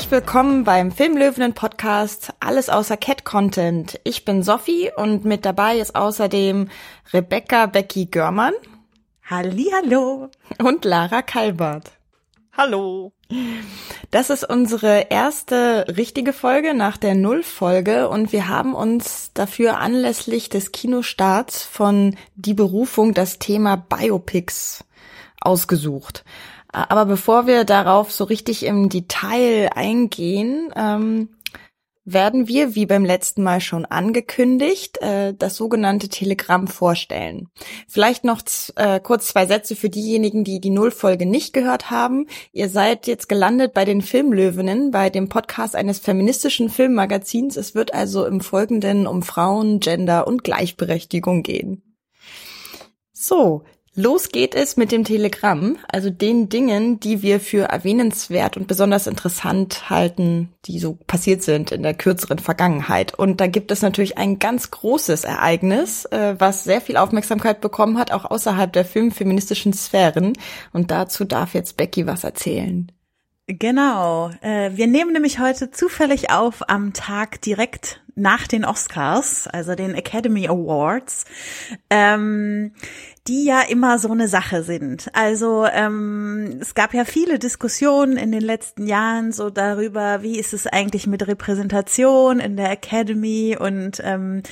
Herzlich willkommen beim Filmlöwenen Podcast Alles außer Cat Content. Ich bin Sophie und mit dabei ist außerdem Rebecca Becky Görmann. Hallihallo. Und Lara Kalbert. Hallo. Das ist unsere erste richtige Folge nach der Nullfolge und wir haben uns dafür anlässlich des Kinostarts von Die Berufung das Thema Biopics ausgesucht. Aber bevor wir darauf so richtig im Detail eingehen, ähm, werden wir, wie beim letzten Mal schon angekündigt, äh, das sogenannte Telegramm vorstellen. Vielleicht noch äh, kurz zwei Sätze für diejenigen, die die Nullfolge nicht gehört haben. Ihr seid jetzt gelandet bei den Filmlöwinnen, bei dem Podcast eines feministischen Filmmagazins. Es wird also im Folgenden um Frauen, Gender und Gleichberechtigung gehen. So, Los geht es mit dem Telegramm, also den Dingen, die wir für erwähnenswert und besonders interessant halten, die so passiert sind in der kürzeren Vergangenheit. Und da gibt es natürlich ein ganz großes Ereignis, äh, was sehr viel Aufmerksamkeit bekommen hat, auch außerhalb der filmfeministischen Sphären. Und dazu darf jetzt Becky was erzählen. Genau. Äh, wir nehmen nämlich heute zufällig auf am Tag direkt nach den Oscars, also den Academy Awards. Ähm, die ja immer so eine Sache sind. Also ähm, es gab ja viele Diskussionen in den letzten Jahren so darüber, wie ist es eigentlich mit Repräsentation in der Academy und ähm,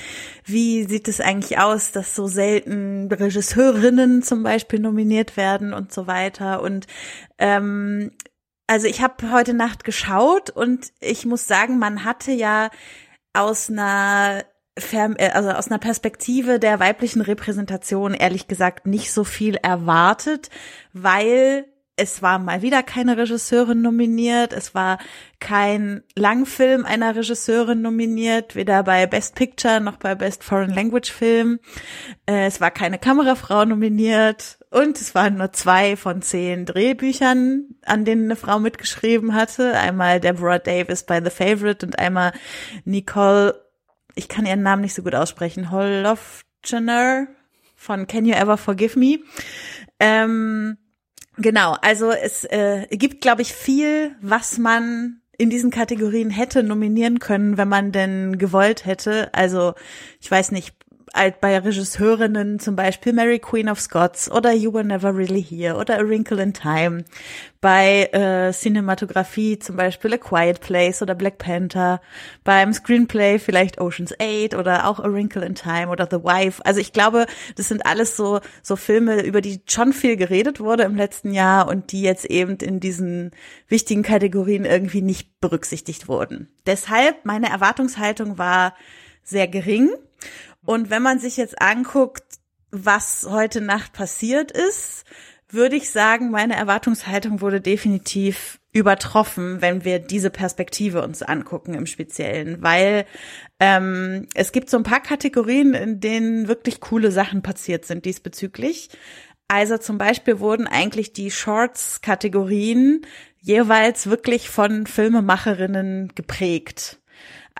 wie sieht es eigentlich aus, dass so selten Regisseurinnen zum Beispiel nominiert werden und so weiter. Und ähm, also ich habe heute Nacht geschaut und ich muss sagen, man hatte ja aus einer also aus einer Perspektive der weiblichen Repräsentation ehrlich gesagt nicht so viel erwartet, weil es war mal wieder keine Regisseurin nominiert, es war kein Langfilm einer Regisseurin nominiert, weder bei Best Picture noch bei Best Foreign Language Film. Äh, es war keine Kamerafrau nominiert und es waren nur zwei von zehn Drehbüchern, an denen eine Frau mitgeschrieben hatte. Einmal Deborah Davis bei The Favorite und einmal Nicole ich kann ihren Namen nicht so gut aussprechen, Holofcener von Can You Ever Forgive Me? Ähm, genau, also es äh, gibt, glaube ich, viel, was man in diesen Kategorien hätte nominieren können, wenn man denn gewollt hätte. Also ich weiß nicht, bei Regisseurinnen zum Beispiel Mary Queen of Scots oder You Were Never Really Here oder A Wrinkle in Time. Bei äh, Cinematografie zum Beispiel A Quiet Place oder Black Panther. Beim Screenplay vielleicht Ocean's 8 oder auch A Wrinkle in Time oder The Wife. Also ich glaube, das sind alles so, so Filme, über die schon viel geredet wurde im letzten Jahr und die jetzt eben in diesen wichtigen Kategorien irgendwie nicht berücksichtigt wurden. Deshalb meine Erwartungshaltung war sehr gering und wenn man sich jetzt anguckt, was heute Nacht passiert ist, würde ich sagen, meine Erwartungshaltung wurde definitiv übertroffen, wenn wir diese Perspektive uns angucken im Speziellen, weil ähm, es gibt so ein paar Kategorien, in denen wirklich coole Sachen passiert sind diesbezüglich. Also zum Beispiel wurden eigentlich die Shorts-Kategorien jeweils wirklich von Filmemacherinnen geprägt.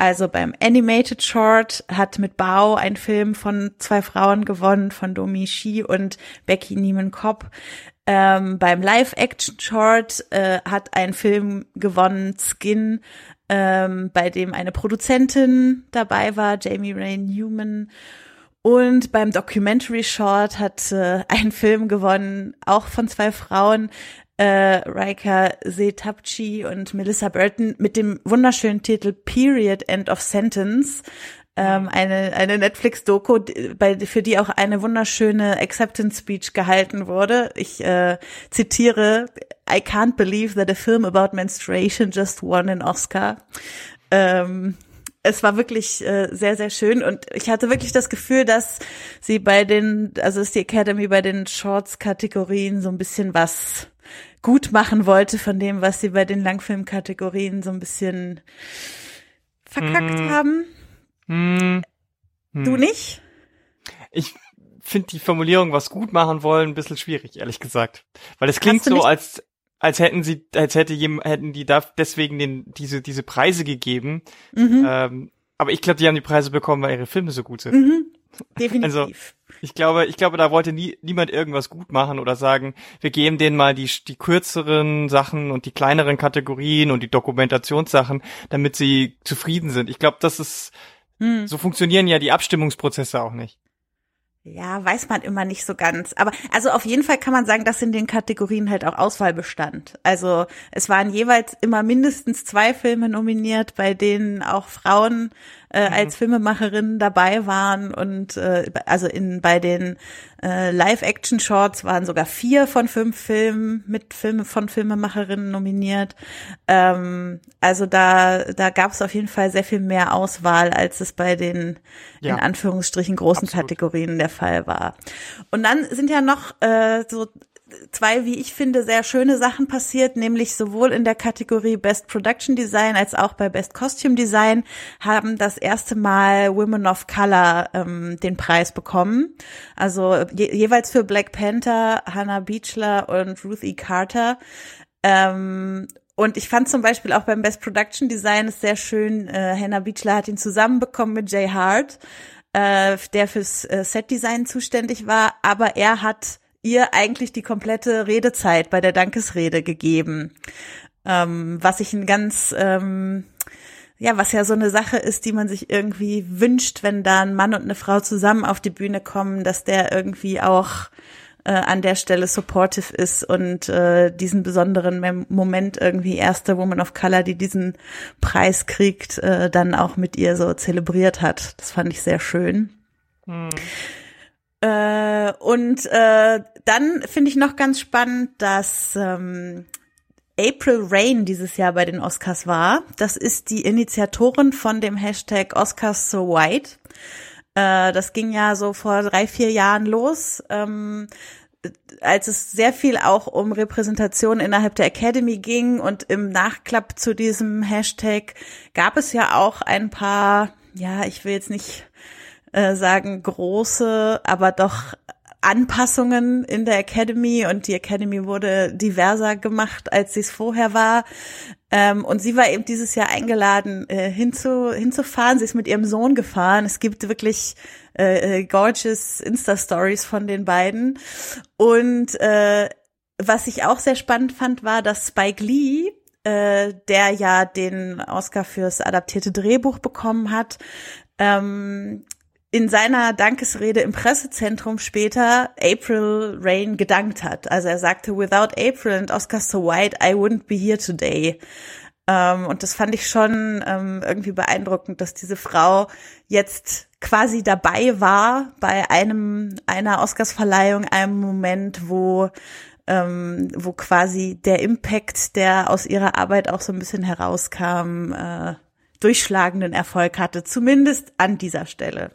Also beim Animated Short hat mit Bao ein Film von zwei Frauen gewonnen, von Domi Shi und Becky Niemann Kopp. Ähm, beim Live-Action-Short äh, hat ein Film gewonnen, Skin, ähm, bei dem eine Produzentin dabei war, Jamie Ray Newman. Und beim Documentary Short hat äh, ein Film gewonnen, auch von zwei Frauen, äh, Raika Setapchi und Melissa Burton mit dem wunderschönen Titel Period End of Sentence. Ähm, eine eine Netflix-Doku, für die auch eine wunderschöne Acceptance Speech gehalten wurde. Ich äh, zitiere, I can't believe that a film about menstruation just won an Oscar. Ähm, es war wirklich äh, sehr, sehr schön und ich hatte wirklich das Gefühl, dass sie bei den, also ist die Academy bei den Shorts-Kategorien so ein bisschen was gut machen wollte von dem, was sie bei den Langfilmkategorien so ein bisschen verkackt mm. haben. Mm. Du nicht? Ich finde die Formulierung, was gut machen wollen, ein bisschen schwierig, ehrlich gesagt. Weil es klingt so, als, als hätten sie, als hätte jemand, hätten die da deswegen den, diese, diese Preise gegeben. Mhm. Ähm, aber ich glaube, die haben die Preise bekommen, weil ihre Filme so gut sind. Mhm. Definitiv. Also, ich glaube, ich glaube, da wollte nie, niemand irgendwas gut machen oder sagen, wir geben denen mal die, die kürzeren Sachen und die kleineren Kategorien und die Dokumentationssachen, damit sie zufrieden sind. Ich glaube, das ist, hm. so funktionieren ja die Abstimmungsprozesse auch nicht. Ja, weiß man immer nicht so ganz. Aber also auf jeden Fall kann man sagen, dass in den Kategorien halt auch Auswahl bestand. Also es waren jeweils immer mindestens zwei Filme nominiert, bei denen auch Frauen äh, mhm. als Filmemacherinnen dabei waren und äh, also in bei den äh, Live-Action-Shorts waren sogar vier von fünf Filmen mit Filme von Filmemacherinnen nominiert. Ähm, also da da gab es auf jeden Fall sehr viel mehr Auswahl, als es bei den ja. in Anführungsstrichen großen Absolut. Kategorien der Fall war. Und dann sind ja noch äh, so zwei, wie ich finde, sehr schöne Sachen passiert, nämlich sowohl in der Kategorie Best Production Design als auch bei Best Costume Design haben das erste Mal Women of Color ähm, den Preis bekommen. Also je jeweils für Black Panther, Hannah Beachler und Ruth E. Carter. Ähm, und ich fand zum Beispiel auch beim Best Production Design es sehr schön, äh, Hannah Beachler hat ihn zusammenbekommen mit Jay Hart, äh, der fürs äh, Set Design zuständig war, aber er hat ihr eigentlich die komplette Redezeit bei der Dankesrede gegeben. Ähm, was ich ein ganz, ähm, ja, was ja so eine Sache ist, die man sich irgendwie wünscht, wenn da ein Mann und eine Frau zusammen auf die Bühne kommen, dass der irgendwie auch äh, an der Stelle supportive ist und äh, diesen besonderen Moment irgendwie erste Woman of Color, die diesen Preis kriegt, äh, dann auch mit ihr so zelebriert hat. Das fand ich sehr schön. Hm. Äh, und äh, dann finde ich noch ganz spannend, dass ähm, April Rain dieses Jahr bei den Oscars war. Das ist die Initiatorin von dem Hashtag Oscars So White. Äh, das ging ja so vor drei, vier Jahren los. Ähm, als es sehr viel auch um Repräsentation innerhalb der Academy ging und im Nachklapp zu diesem Hashtag gab es ja auch ein paar, ja, ich will jetzt nicht äh, sagen große, aber doch Anpassungen in der Academy und die Academy wurde diverser gemacht, als sie es vorher war. Ähm, und sie war eben dieses Jahr eingeladen, äh, hinzu, hinzufahren. Sie ist mit ihrem Sohn gefahren. Es gibt wirklich äh, äh gorgeous Insta-Stories von den beiden. Und äh, was ich auch sehr spannend fand, war, dass Spike Lee äh, der ja den Oscar fürs adaptierte Drehbuch bekommen hat, ähm, in seiner Dankesrede im Pressezentrum später April Rain gedankt hat. Also er sagte, without April and Oscar so white, I wouldn't be here today. Ähm, und das fand ich schon ähm, irgendwie beeindruckend, dass diese Frau jetzt quasi dabei war bei einem einer Oscarsverleihung, einem Moment, wo ähm, wo quasi der Impact, der aus ihrer Arbeit auch so ein bisschen herauskam, äh, durchschlagenden Erfolg hatte, zumindest an dieser Stelle.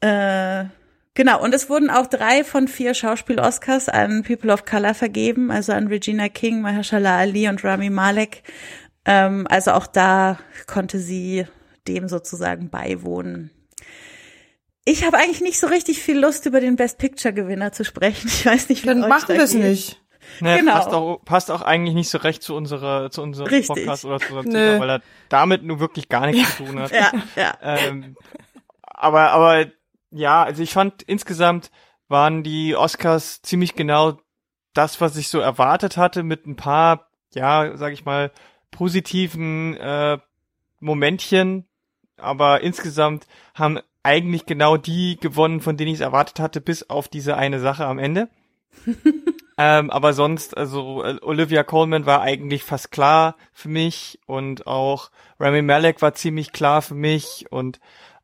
Äh, genau, und es wurden auch drei von vier Schauspiel-Oscars an People of Color vergeben, also an Regina King, Mahershala Ali und Rami Malek. Ähm, also auch da konnte sie dem sozusagen beiwohnen. Ich habe eigentlich nicht so richtig viel Lust, über den Best Picture Gewinner zu sprechen. Ich weiß nicht, wie Dann machen wir es nicht. Nee, genau. passt, auch, passt auch eigentlich nicht so recht zu unserer, zu unserem Richtig. Podcast oder zu unserem Thema, weil er damit nur wirklich gar nichts zu tun hat. ja, ja. Ähm, aber, aber ja, also ich fand insgesamt waren die Oscars ziemlich genau das, was ich so erwartet hatte, mit ein paar, ja, sag ich mal, positiven äh, Momentchen. Aber insgesamt haben eigentlich genau die gewonnen, von denen ich es erwartet hatte, bis auf diese eine Sache am Ende. ähm, aber sonst, also äh, Olivia Coleman war eigentlich fast klar für mich und auch Rami Malek war ziemlich klar für mich und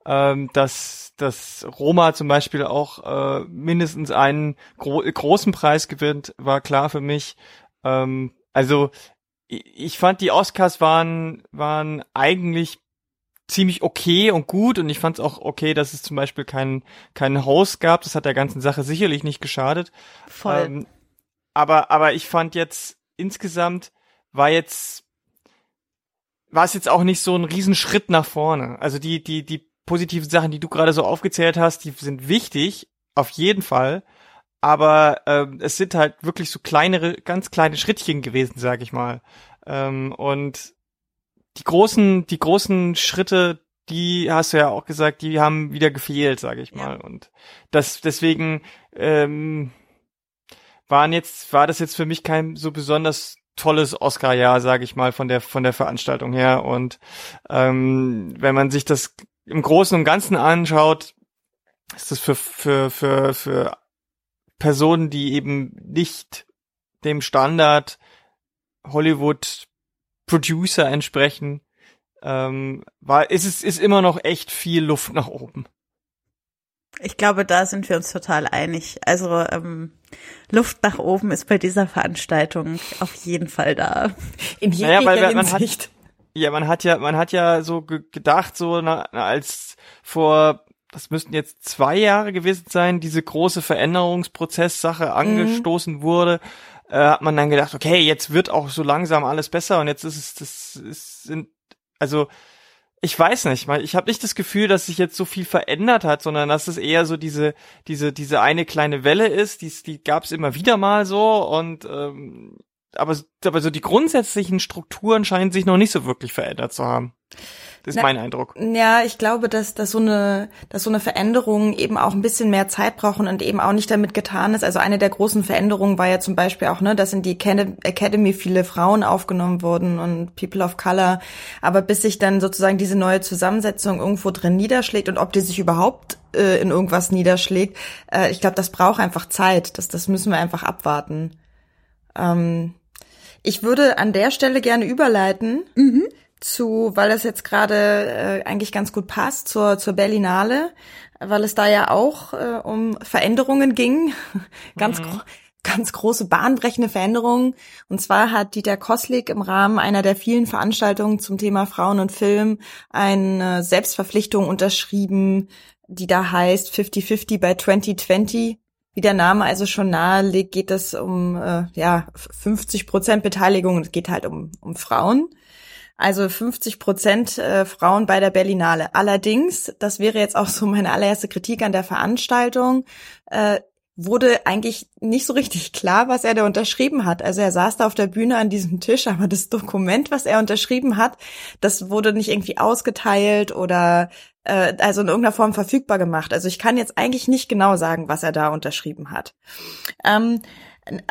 ähm, dass, dass Roma zum Beispiel auch äh, mindestens einen gro großen Preis gewinnt, war klar für mich. Ähm, also ich fand die Oscars waren waren eigentlich ziemlich okay und gut und ich fand es auch okay, dass es zum Beispiel keinen keinen Host gab. Das hat der ganzen Sache sicherlich nicht geschadet. Voll. Ähm, aber aber ich fand jetzt insgesamt war jetzt war es jetzt auch nicht so ein Riesenschritt nach vorne. Also die die die positiven Sachen, die du gerade so aufgezählt hast, die sind wichtig, auf jeden Fall. Aber ähm, es sind halt wirklich so kleinere, ganz kleine Schrittchen gewesen, sag ich mal. Ähm, und die großen, die großen Schritte, die hast du ja auch gesagt, die haben wieder gefehlt, sage ich mal. Ja. Und das deswegen ähm, waren jetzt war das jetzt für mich kein so besonders tolles Oscar-Jahr, sage ich mal, von der von der Veranstaltung her. Und ähm, wenn man sich das im Großen und Ganzen anschaut, ist das für für für für Personen, die eben nicht dem Standard Hollywood Producer entsprechen, ähm, war, ist es ist immer noch echt viel Luft nach oben. Ich glaube, da sind wir uns total einig. Also ähm, Luft nach oben ist bei dieser Veranstaltung auf jeden Fall da. In jeglicher naja, weil, man Hinsicht. Hat, ja, man hat ja, man hat ja so gedacht, so na, als vor, das müssten jetzt zwei Jahre gewesen sein, diese große Veränderungsprozesssache mhm. angestoßen mhm. wurde, äh, hat man dann gedacht, okay, jetzt wird auch so langsam alles besser und jetzt ist es, das ist, sind also ich weiß nicht, ich habe nicht das Gefühl, dass sich jetzt so viel verändert hat, sondern dass es eher so diese diese diese eine kleine Welle ist, die die gab es immer wieder mal so und ähm, aber aber so die grundsätzlichen Strukturen scheinen sich noch nicht so wirklich verändert zu haben. Das ist Na, mein Eindruck. Ja, ich glaube, dass, dass so eine, dass so eine Veränderung eben auch ein bisschen mehr Zeit brauchen und eben auch nicht damit getan ist. Also eine der großen Veränderungen war ja zum Beispiel auch, ne, dass in die Academy viele Frauen aufgenommen wurden und People of Color. Aber bis sich dann sozusagen diese neue Zusammensetzung irgendwo drin niederschlägt und ob die sich überhaupt äh, in irgendwas niederschlägt, äh, ich glaube, das braucht einfach Zeit. Das, das müssen wir einfach abwarten. Ähm, ich würde an der Stelle gerne überleiten. Mhm zu, weil das jetzt gerade äh, eigentlich ganz gut passt, zur, zur Berlinale, weil es da ja auch äh, um Veränderungen ging, ganz, mhm. ganz große bahnbrechende Veränderungen. Und zwar hat Dieter Koslik im Rahmen einer der vielen Veranstaltungen zum Thema Frauen und Film eine Selbstverpflichtung unterschrieben, die da heißt 50-50 bei 2020 wie der Name also schon nahelegt, geht es um äh, ja 50 Prozent Beteiligung. Es geht halt um, um Frauen. Also 50 Prozent äh, Frauen bei der Berlinale. Allerdings, das wäre jetzt auch so meine allererste Kritik an der Veranstaltung, äh, wurde eigentlich nicht so richtig klar, was er da unterschrieben hat. Also er saß da auf der Bühne an diesem Tisch, aber das Dokument, was er unterschrieben hat, das wurde nicht irgendwie ausgeteilt oder äh, also in irgendeiner Form verfügbar gemacht. Also ich kann jetzt eigentlich nicht genau sagen, was er da unterschrieben hat. Ähm,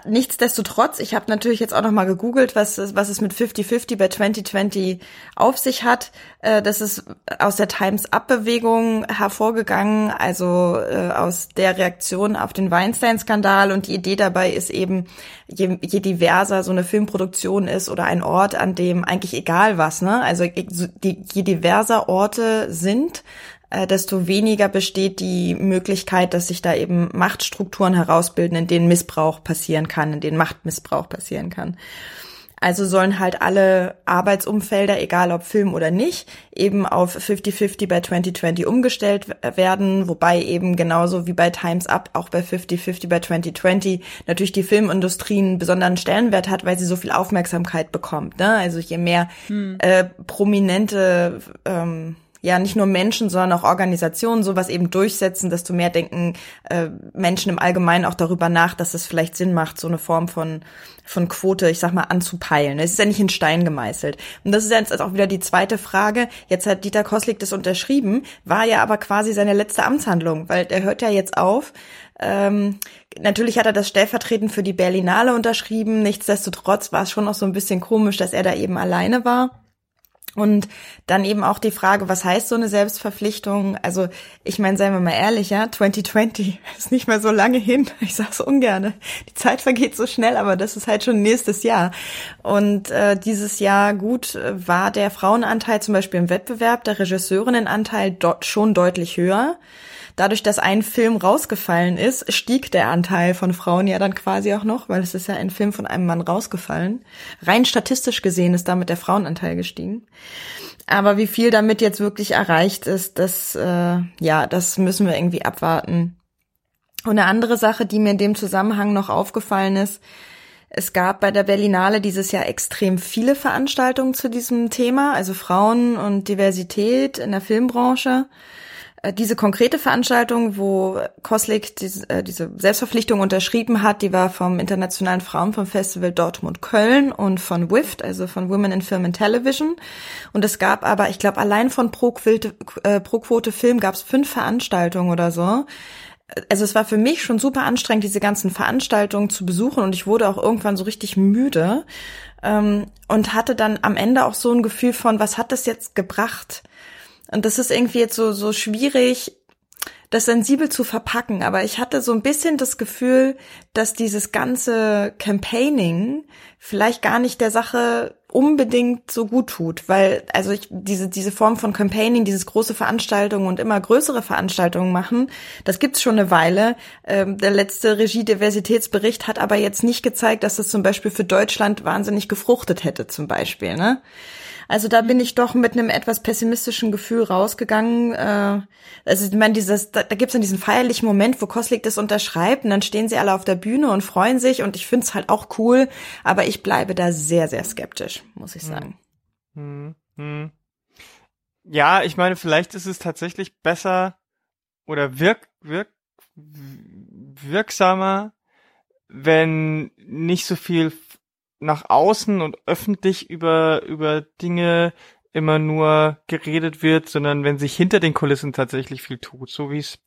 Nichtsdestotrotz, ich habe natürlich jetzt auch noch mal gegoogelt, was, was es mit 50-50 bei 2020 auf sich hat. Äh, das ist aus der Times-Up-Bewegung hervorgegangen, also äh, aus der Reaktion auf den Weinstein-Skandal. Und die Idee dabei ist eben, je, je diverser so eine Filmproduktion ist oder ein Ort, an dem eigentlich egal was, ne? Also je diverser Orte sind, äh, desto weniger besteht die Möglichkeit, dass sich da eben Machtstrukturen herausbilden, in denen Missbrauch passieren kann, in denen Machtmissbrauch passieren kann. Also sollen halt alle Arbeitsumfelder, egal ob Film oder nicht, eben auf 50-50 bei 2020 umgestellt werden, wobei eben genauso wie bei Times Up auch bei 50-50 bei 2020 natürlich die Filmindustrie einen besonderen Stellenwert hat, weil sie so viel Aufmerksamkeit bekommt. Ne? Also je mehr hm. äh, prominente ähm, ja nicht nur Menschen, sondern auch Organisationen sowas eben durchsetzen, desto mehr denken äh, Menschen im Allgemeinen auch darüber nach, dass es vielleicht Sinn macht, so eine Form von von Quote, ich sag mal, anzupeilen. Es ist ja nicht in Stein gemeißelt. Und das ist jetzt auch wieder die zweite Frage. Jetzt hat Dieter Koslik das unterschrieben, war ja aber quasi seine letzte Amtshandlung, weil der hört ja jetzt auf. Ähm, natürlich hat er das stellvertretend für die Berlinale unterschrieben. Nichtsdestotrotz war es schon auch so ein bisschen komisch, dass er da eben alleine war. Und dann eben auch die Frage, was heißt so eine Selbstverpflichtung? Also ich meine, seien wir mal ehrlich, ja, 2020 ist nicht mehr so lange hin. Ich sag's ungerne. Die Zeit vergeht so schnell, aber das ist halt schon nächstes Jahr. Und äh, dieses Jahr gut war der Frauenanteil zum Beispiel im Wettbewerb, der Regisseurinnenanteil dort schon deutlich höher. Dadurch, dass ein Film rausgefallen ist, stieg der Anteil von Frauen ja dann quasi auch noch, weil es ist ja ein Film von einem Mann rausgefallen. Rein statistisch gesehen ist damit der Frauenanteil gestiegen. Aber wie viel damit jetzt wirklich erreicht ist, das, äh, ja, das müssen wir irgendwie abwarten. Und eine andere Sache, die mir in dem Zusammenhang noch aufgefallen ist, es gab bei der Berlinale dieses Jahr extrem viele Veranstaltungen zu diesem Thema, also Frauen und Diversität in der Filmbranche. Äh, diese konkrete Veranstaltung, wo Koslik diese, äh, diese Selbstverpflichtung unterschrieben hat, die war vom Internationalen Frauenfilmfestival Dortmund Köln und von WIFT, also von Women in Film and Television. Und es gab aber, ich glaube, allein von Pro, Quote, äh, Pro Quote Film gab es fünf Veranstaltungen oder so also es war für mich schon super anstrengend, diese ganzen Veranstaltungen zu besuchen und ich wurde auch irgendwann so richtig müde ähm, und hatte dann am Ende auch so ein Gefühl von, was hat das jetzt gebracht? Und das ist irgendwie jetzt so, so schwierig, das sensibel zu verpacken. Aber ich hatte so ein bisschen das Gefühl, dass dieses ganze Campaigning vielleicht gar nicht der Sache unbedingt so gut tut, weil also ich diese diese Form von Campaigning, dieses große Veranstaltungen und immer größere Veranstaltungen machen, das gibt's schon eine Weile. Ähm, der letzte Regie-Diversitätsbericht hat aber jetzt nicht gezeigt, dass das zum Beispiel für Deutschland wahnsinnig gefruchtet hätte, zum Beispiel. Ne? Also da bin ich doch mit einem etwas pessimistischen Gefühl rausgegangen. Äh, also ich meine, dieses, da, da gibt es dann diesen feierlichen Moment, wo Koslik das unterschreibt und dann stehen sie alle auf der Bühne und freuen sich und ich finde es halt auch cool, aber ich bleibe da sehr, sehr skeptisch, muss ich hm. sagen. Hm. Hm. Ja, ich meine, vielleicht ist es tatsächlich besser oder wirk, wirk, wirksamer, wenn nicht so viel nach außen und öffentlich über, über Dinge immer nur geredet wird, sondern wenn sich hinter den Kulissen tatsächlich viel tut, so wie es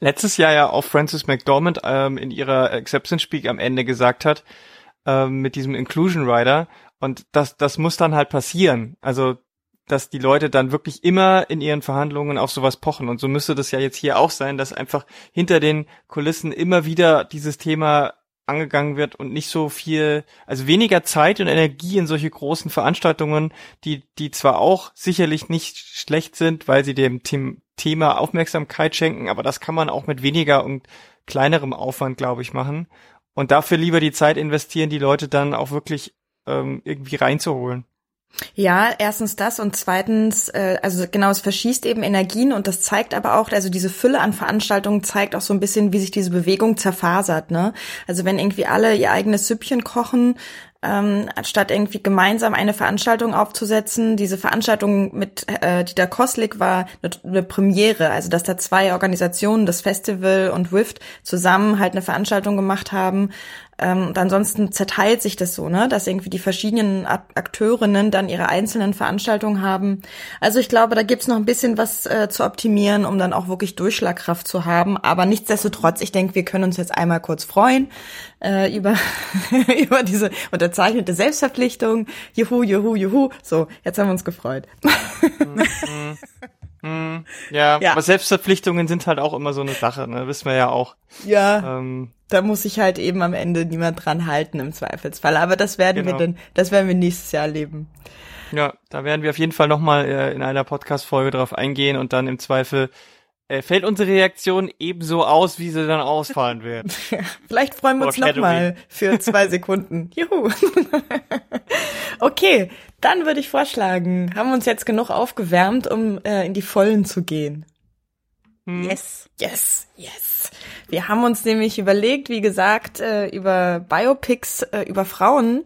letztes Jahr ja auch Frances McDormand ähm, in ihrer Acceptance Speak am Ende gesagt hat, ähm, mit diesem Inclusion Rider. Und das, das muss dann halt passieren. Also, dass die Leute dann wirklich immer in ihren Verhandlungen auf sowas pochen. Und so müsste das ja jetzt hier auch sein, dass einfach hinter den Kulissen immer wieder dieses Thema angegangen wird und nicht so viel, also weniger Zeit und Energie in solche großen Veranstaltungen, die, die zwar auch sicherlich nicht schlecht sind, weil sie dem Thema Aufmerksamkeit schenken, aber das kann man auch mit weniger und kleinerem Aufwand, glaube ich, machen. Und dafür lieber die Zeit investieren, die Leute dann auch wirklich ähm, irgendwie reinzuholen. Ja, erstens das und zweitens, äh, also genau, es verschießt eben Energien und das zeigt aber auch, also diese Fülle an Veranstaltungen zeigt auch so ein bisschen, wie sich diese Bewegung zerfasert, ne? Also wenn irgendwie alle ihr eigenes Süppchen kochen, ähm, anstatt irgendwie gemeinsam eine Veranstaltung aufzusetzen. Diese Veranstaltung mit äh, Dieter Koslik war eine, eine Premiere, also dass da zwei Organisationen, das Festival und WIFT, zusammen halt eine Veranstaltung gemacht haben. Ähm, und ansonsten zerteilt sich das so, ne, dass irgendwie die verschiedenen Akteurinnen dann ihre einzelnen Veranstaltungen haben. Also ich glaube, da gibt's noch ein bisschen was äh, zu optimieren, um dann auch wirklich Durchschlagkraft zu haben. Aber nichtsdestotrotz, ich denke, wir können uns jetzt einmal kurz freuen äh, über, über diese unterzeichnete Selbstverpflichtung. Juhu, juhu, juhu. So, jetzt haben wir uns gefreut. Mhm. Ja, ja, aber Selbstverpflichtungen sind halt auch immer so eine Sache, ne? Wissen wir ja auch. Ja. Ähm, da muss sich halt eben am Ende niemand dran halten im Zweifelsfall. Aber das werden genau. wir dann, das werden wir nächstes Jahr erleben. Ja, da werden wir auf jeden Fall nochmal äh, in einer Podcast-Folge drauf eingehen und dann im Zweifel äh, fällt unsere Reaktion ebenso aus, wie sie dann ausfallen wird. Vielleicht freuen wir uns nochmal für zwei Sekunden. Juhu. okay, dann würde ich vorschlagen, haben wir uns jetzt genug aufgewärmt, um äh, in die Vollen zu gehen. Hm. Yes. Yes, yes. Wir haben uns nämlich überlegt, wie gesagt, äh, über Biopics, äh, über Frauen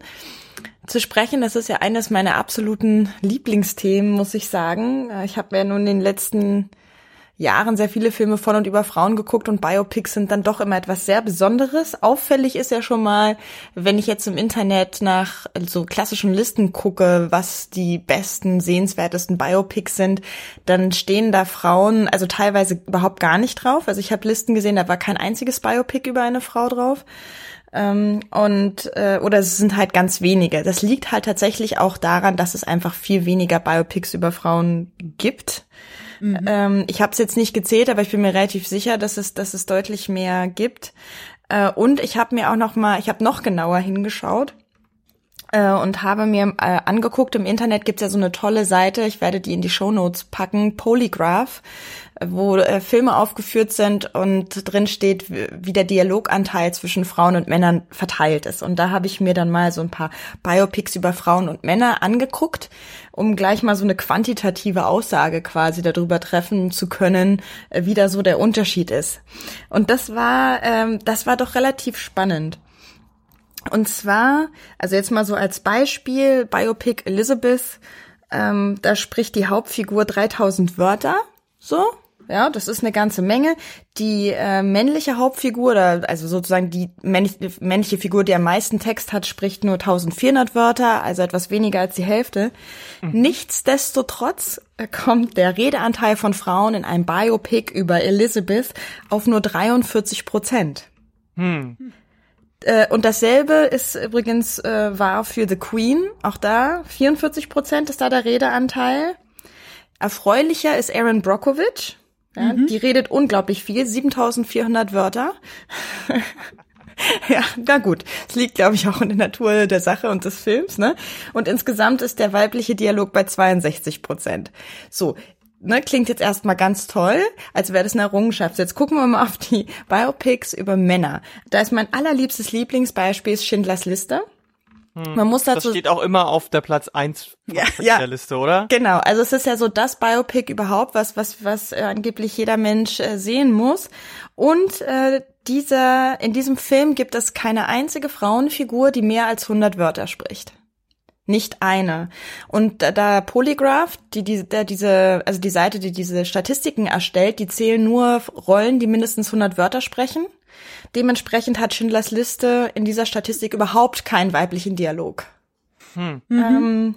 zu sprechen. Das ist ja eines meiner absoluten Lieblingsthemen, muss ich sagen. Äh, ich habe ja nun in den letzten Jahren sehr viele Filme von und über Frauen geguckt und Biopics sind dann doch immer etwas sehr Besonderes. Auffällig ist ja schon mal, wenn ich jetzt im Internet nach so klassischen Listen gucke, was die besten, sehenswertesten Biopics sind, dann stehen da Frauen, also teilweise überhaupt gar nicht drauf. Also ich habe Listen gesehen, da war kein einziges Biopic über eine Frau drauf. Ähm, und äh, oder es sind halt ganz wenige. Das liegt halt tatsächlich auch daran, dass es einfach viel weniger Biopics über Frauen gibt. Mhm. Ähm, ich habe es jetzt nicht gezählt, aber ich bin mir relativ sicher, dass es, dass es deutlich mehr gibt. Äh, und ich habe mir auch noch mal, ich habe noch genauer hingeschaut äh, und habe mir äh, angeguckt, im Internet gibt's ja so eine tolle Seite, ich werde die in die Show Notes packen, Polygraph wo äh, Filme aufgeführt sind und drin steht, wie der Dialoganteil zwischen Frauen und Männern verteilt ist. Und da habe ich mir dann mal so ein paar Biopics über Frauen und Männer angeguckt, um gleich mal so eine quantitative Aussage quasi darüber treffen zu können, äh, wie da so der Unterschied ist. Und das war, ähm, das war doch relativ spannend. Und zwar, also jetzt mal so als Beispiel, Biopic Elizabeth, ähm, da spricht die Hauptfigur 3000 Wörter, so, Ja, das ist eine ganze Menge. Die äh, männliche Hauptfigur, oder also sozusagen die männlich, männliche Figur, die am meisten Text hat, spricht nur 1400 Wörter, also etwas weniger als die Hälfte. Mhm. Nichtsdestotrotz äh, kommt der Redeanteil von Frauen in einem Biopic über Elizabeth auf nur 43 Prozent. Hm. Äh, und dasselbe ist übrigens äh, wahr für The Queen. Auch da 44 Prozent ist da der Redeanteil. Erfreulicher ist Aaron Brockovich. Ja, mhm. Die redet unglaublich viel, 7400 Wörter. ja, na gut. Es liegt, glaube ich, auch in der Natur der Sache und des Films, ne? Und insgesamt ist der weibliche Dialog bei 62 Prozent. So, ne, klingt jetzt erstmal ganz toll, als wäre das eine Errungenschaft. Jetzt gucken wir mal auf die Biopics über Männer. Da ist mein allerliebstes Lieblingsbeispiel Schindlers Liste. Hm. Man muss dazu. Das steht auch immer auf der Platz eins ja, ja, der Liste, oder? Genau. Also es ist ja so das Biopic überhaupt, was was was äh, angeblich jeder Mensch äh, sehen muss. Und äh, dieser in diesem Film gibt es keine einzige Frauenfigur, die mehr als 100 Wörter spricht. Nicht eine. Und da Polygraph, die, die, der diese, also die Seite, die diese Statistiken erstellt, die zählen nur Rollen, die mindestens 100 Wörter sprechen. Dementsprechend hat Schindlers Liste in dieser Statistik überhaupt keinen weiblichen Dialog. Hm. Ähm,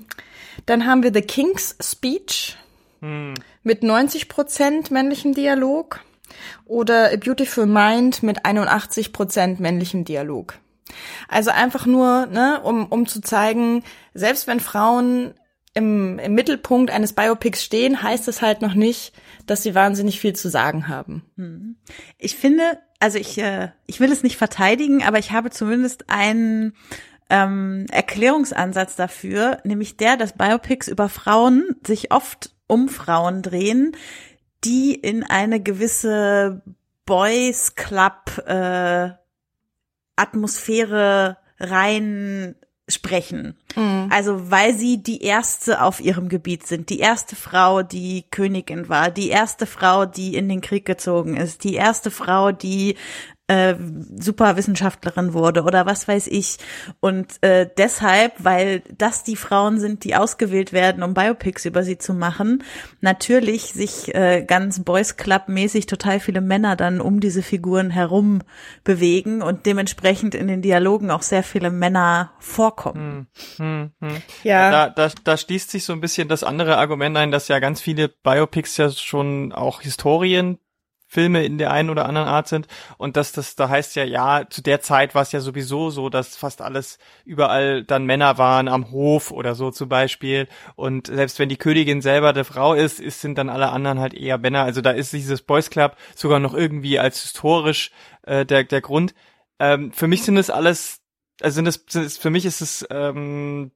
dann haben wir The King's Speech hm. mit 90 Prozent männlichem Dialog oder A Beautiful Mind mit 81 Prozent männlichem Dialog. Also einfach nur, ne, um, um zu zeigen, selbst wenn Frauen im, im Mittelpunkt eines Biopics stehen, heißt es halt noch nicht, dass sie wahnsinnig viel zu sagen haben. Hm. Ich finde, also ich, äh, ich will es nicht verteidigen, aber ich habe zumindest einen ähm, Erklärungsansatz dafür, nämlich der, dass Biopics über Frauen sich oft um Frauen drehen, die in eine gewisse Boys Club äh, Atmosphäre rein sprechen. Mhm. Also weil sie die erste auf ihrem Gebiet sind, die erste Frau, die Königin war, die erste Frau, die in den Krieg gezogen ist, die erste Frau, die äh, Superwissenschaftlerin wurde oder was weiß ich. Und äh, deshalb, weil das die Frauen sind, die ausgewählt werden, um Biopics über sie zu machen, natürlich sich äh, ganz Boys Club mäßig total viele Männer dann um diese Figuren herum bewegen und dementsprechend in den Dialogen auch sehr viele Männer vorkommen. Hm, hm, hm. Ja. Da, da, da schließt sich so ein bisschen das andere Argument ein, dass ja ganz viele Biopics ja schon auch Historien Filme in der einen oder anderen Art sind. Und dass das da heißt ja ja zu der Zeit war es ja sowieso so dass fast alles überall dann Männer waren am Hof oder so zum Beispiel. Und selbst wenn die Königin selber der Frau ist ist sind dann alle anderen halt eher Männer. Also da ist dieses Boys Club sogar noch irgendwie als historisch äh, der der Grund. Ähm, für mich sind es alles also sind es, sind es für mich ist es ähm,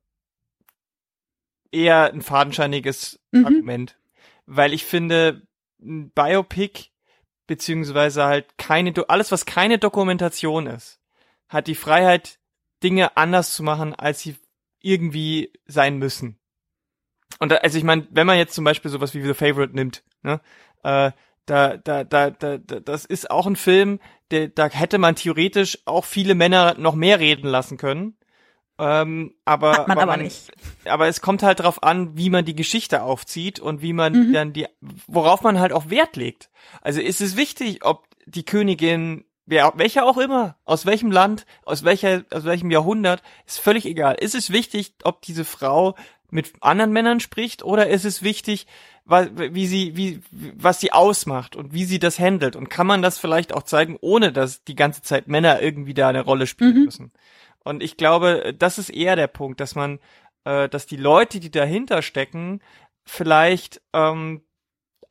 eher ein fadenscheiniges mhm. Argument. Weil ich finde ein Biopic beziehungsweise halt keine, alles was keine Dokumentation ist, hat die Freiheit, Dinge anders zu machen, als sie irgendwie sein müssen. Und da, also ich meine, wenn man jetzt zum Beispiel sowas wie The Favorite nimmt, ne, äh, da, da, da, da, das ist auch ein Film, der, da hätte man theoretisch auch viele Männer noch mehr reden lassen können. Ähm, aber, Hat man aber, man, nicht. Aber es kommt halt darauf an, wie man die Geschichte aufzieht und wie man mhm. dann die, worauf man halt auch Wert legt. Also ist es wichtig, ob die Königin, wer, welcher auch immer, aus welchem Land, aus welcher, aus welchem Jahrhundert, ist völlig egal. Ist es wichtig, ob diese Frau mit anderen Männern spricht oder ist es wichtig, wie sie, wie, was sie ausmacht und wie sie das handelt und kann man das vielleicht auch zeigen, ohne dass die ganze Zeit Männer irgendwie da eine Rolle spielen mhm. müssen. Und ich glaube, das ist eher der Punkt, dass man, äh, dass die Leute, die dahinter stecken, vielleicht ähm,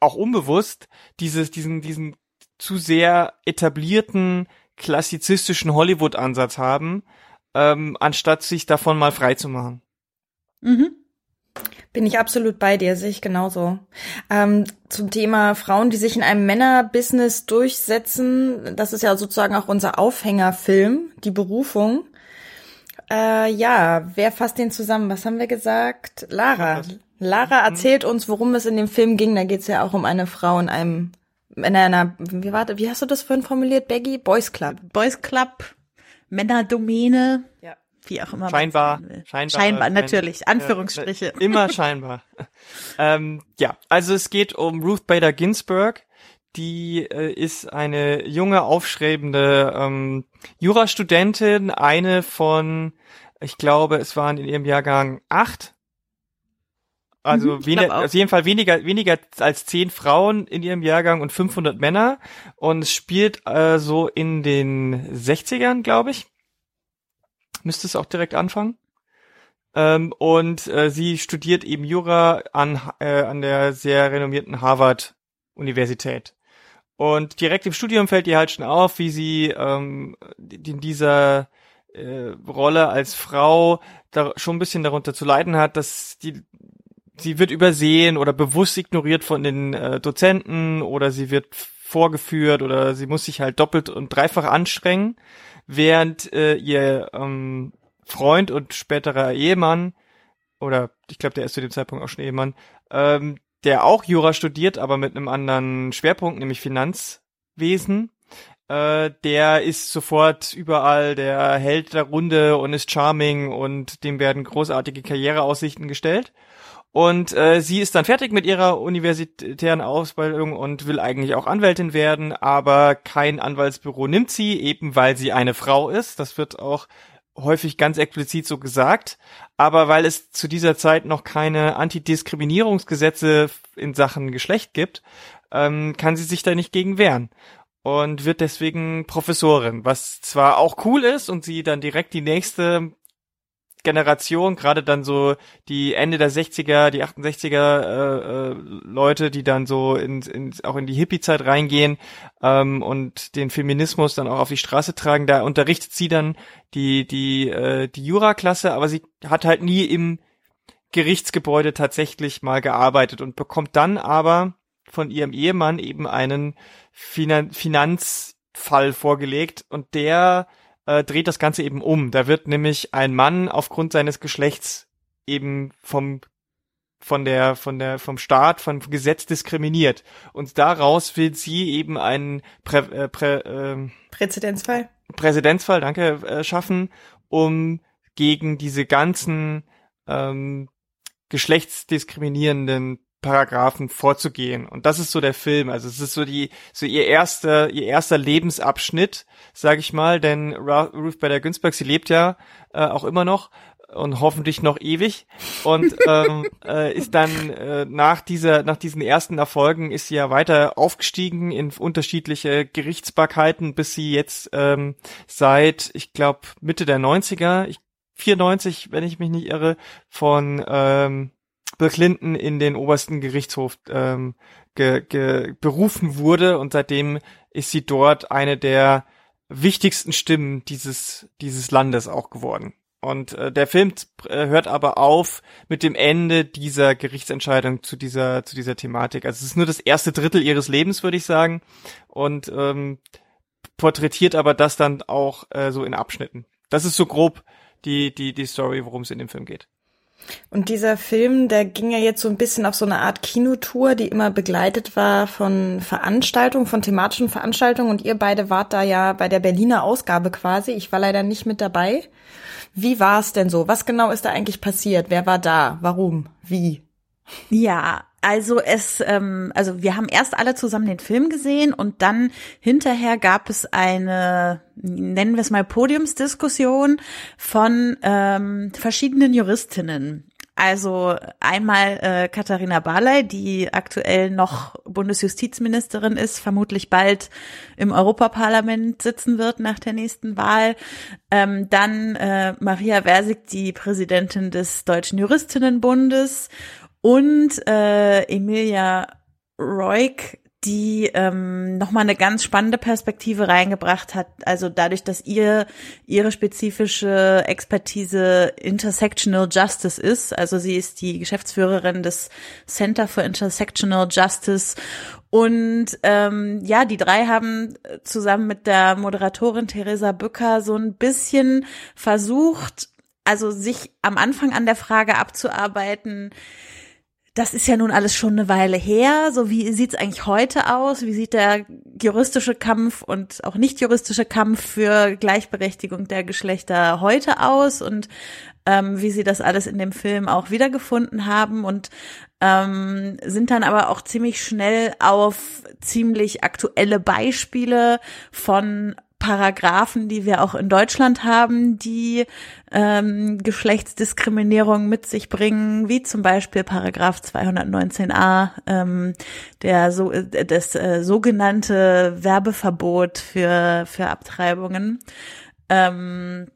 auch unbewusst dieses, diesen, diesen zu sehr etablierten klassizistischen Hollywood-Ansatz haben, ähm, anstatt sich davon mal frei zu machen. Mhm. Bin ich absolut bei dir, sehe ich genauso. Ähm, zum Thema Frauen, die sich in einem Männerbusiness durchsetzen, das ist ja sozusagen auch unser Aufhängerfilm, die Berufung. Äh, ja, wer fasst den zusammen? Was haben wir gesagt? Lara. Lara mhm. erzählt uns, worum es in dem Film ging. Da geht es ja auch um eine Frau in einem, in einer, wie warte, wie hast du das vorhin formuliert, Baggy? Boys Club. Boys Club, Männerdomäne. Ja. Wie auch immer. Scheinbar. Scheinbar, scheinbar natürlich. Anführungsstriche. Ja, immer scheinbar. ähm, ja, also es geht um Ruth Bader Ginsburg, die äh, ist eine junge, aufstrebende ähm, Jurastudentin, eine von, ich glaube, es waren in ihrem Jahrgang acht. Also Mhm, weniger, auf jeden Fall weniger, weniger als zehn Frauen in ihrem Jahrgang und 500 Männer. Und es spielt äh, so in den 60ern, glaube ich. Müsste es auch direkt anfangen. Ähm, und äh, sie studiert eben Jura an, äh, an der sehr renommierten Harvard-Universität. Und direkt im Studium fällt ihr halt schon auf, wie sie ähm, in dieser äh, Rolle als Frau da schon ein bisschen darunter zu leiden hat, dass die sie wird übersehen oder bewusst ignoriert von den äh, Dozenten oder sie wird vorgeführt oder sie muss sich halt doppelt und dreifach anstrengen, während äh, ihr ähm, Freund und späterer Ehemann oder ich glaube, der ist zu dem Zeitpunkt auch schon Ehemann, ähm, der auch Jura studiert, aber mit einem anderen Schwerpunkt, nämlich Finanzwesen. Äh, der ist sofort überall der Held der Runde und ist charming und dem werden großartige Karriereaussichten gestellt. Und äh, sie ist dann fertig mit ihrer universitären Ausbildung und will eigentlich auch Anwältin werden, aber kein Anwaltsbüro nimmt sie, eben weil sie eine Frau ist. Das wird auch häufig ganz explizit so gesagt. Aber weil es zu dieser Zeit noch keine Antidiskriminierungsgesetze in Sachen Geschlecht gibt, ähm, kann sie sich da nicht gegen wehren und wird deswegen Professorin, was zwar auch cool ist und sie dann direkt die nächste Generation, gerade dann so die Ende der 60er, die 68er äh, äh, Leute, die dann so in, in, auch in die Hippie-Zeit reingehen ähm, und den Feminismus dann auch auf die Straße tragen, da unterrichtet sie dann die, die, äh, die Jura-Klasse, aber sie hat halt nie im Gerichtsgebäude tatsächlich mal gearbeitet und bekommt dann aber von ihrem Ehemann eben einen Finan Finanzfall vorgelegt und der äh, dreht das Ganze eben um. Da wird nämlich ein Mann aufgrund seines Geschlechts eben vom von der von der vom Staat vom Gesetz diskriminiert und daraus will sie eben einen Prä, äh, Prä, ähm, Präzedenzfall? Präzedenzfall, danke, äh, schaffen, um gegen diese ganzen ähm, geschlechtsdiskriminierenden Paragraphen vorzugehen. Und das ist so der Film. Also es ist so die, so ihr erster, ihr erster Lebensabschnitt, sage ich mal, denn Ruth Bader Ginsburg, sie lebt ja äh, auch immer noch und hoffentlich noch ewig und ähm, äh, ist dann äh, nach dieser nach diesen ersten Erfolgen ist sie ja weiter aufgestiegen in unterschiedliche Gerichtsbarkeiten bis sie jetzt ähm, seit ich glaube Mitte der 90er ich 94 wenn ich mich nicht irre von ähm, Bill Clinton in den obersten Gerichtshof ähm, ge, ge, berufen wurde und seitdem ist sie dort eine der wichtigsten Stimmen dieses dieses Landes auch geworden. Und äh, der Film äh, hört aber auf mit dem Ende dieser Gerichtsentscheidung zu dieser zu dieser Thematik. Also es ist nur das erste Drittel ihres Lebens, würde ich sagen, und ähm, porträtiert aber das dann auch äh, so in Abschnitten. Das ist so grob die die die Story, worum es in dem Film geht. Und dieser Film, der ging ja jetzt so ein bisschen auf so eine Art Kinotour, die immer begleitet war von Veranstaltungen, von thematischen Veranstaltungen. Und ihr beide wart da ja bei der Berliner Ausgabe quasi. Ich war leider nicht mit dabei. Wie war es denn so? Was genau ist da eigentlich passiert? Wer war da? Warum? Wie? Ja, also es, ähm, also wir haben erst alle zusammen den Film gesehen und dann hinterher gab es eine, nennen wir es mal Podiumsdiskussion von ähm, verschiedenen Juristinnen. Also einmal äh, Katharina Barley, die aktuell noch Bundesjustizministerin ist, vermutlich bald im Europaparlament sitzen wird nach der nächsten Wahl. Ähm, dann äh, Maria Versig, die Präsidentin des Deutschen Juristinnenbundes und äh, Emilia Roig, die ähm, nochmal eine ganz spannende Perspektive reingebracht hat. Also dadurch, dass ihr ihre spezifische Expertise Intersectional Justice ist. Also sie ist die Geschäftsführerin des Center for Intersectional Justice. Und ähm, ja, die drei haben zusammen mit der Moderatorin Theresa Bücker so ein bisschen versucht, also sich am Anfang an der Frage abzuarbeiten, das ist ja nun alles schon eine Weile her. So wie sieht's eigentlich heute aus? Wie sieht der juristische Kampf und auch nicht juristische Kampf für Gleichberechtigung der Geschlechter heute aus? Und ähm, wie sie das alles in dem Film auch wiedergefunden haben und ähm, sind dann aber auch ziemlich schnell auf ziemlich aktuelle Beispiele von Paragraphen, die wir auch in Deutschland haben, die ähm, Geschlechtsdiskriminierung mit sich bringen, wie zum Beispiel Paragraph 219a, ähm, der so äh, das äh, sogenannte Werbeverbot für für Abtreibungen. Ähm,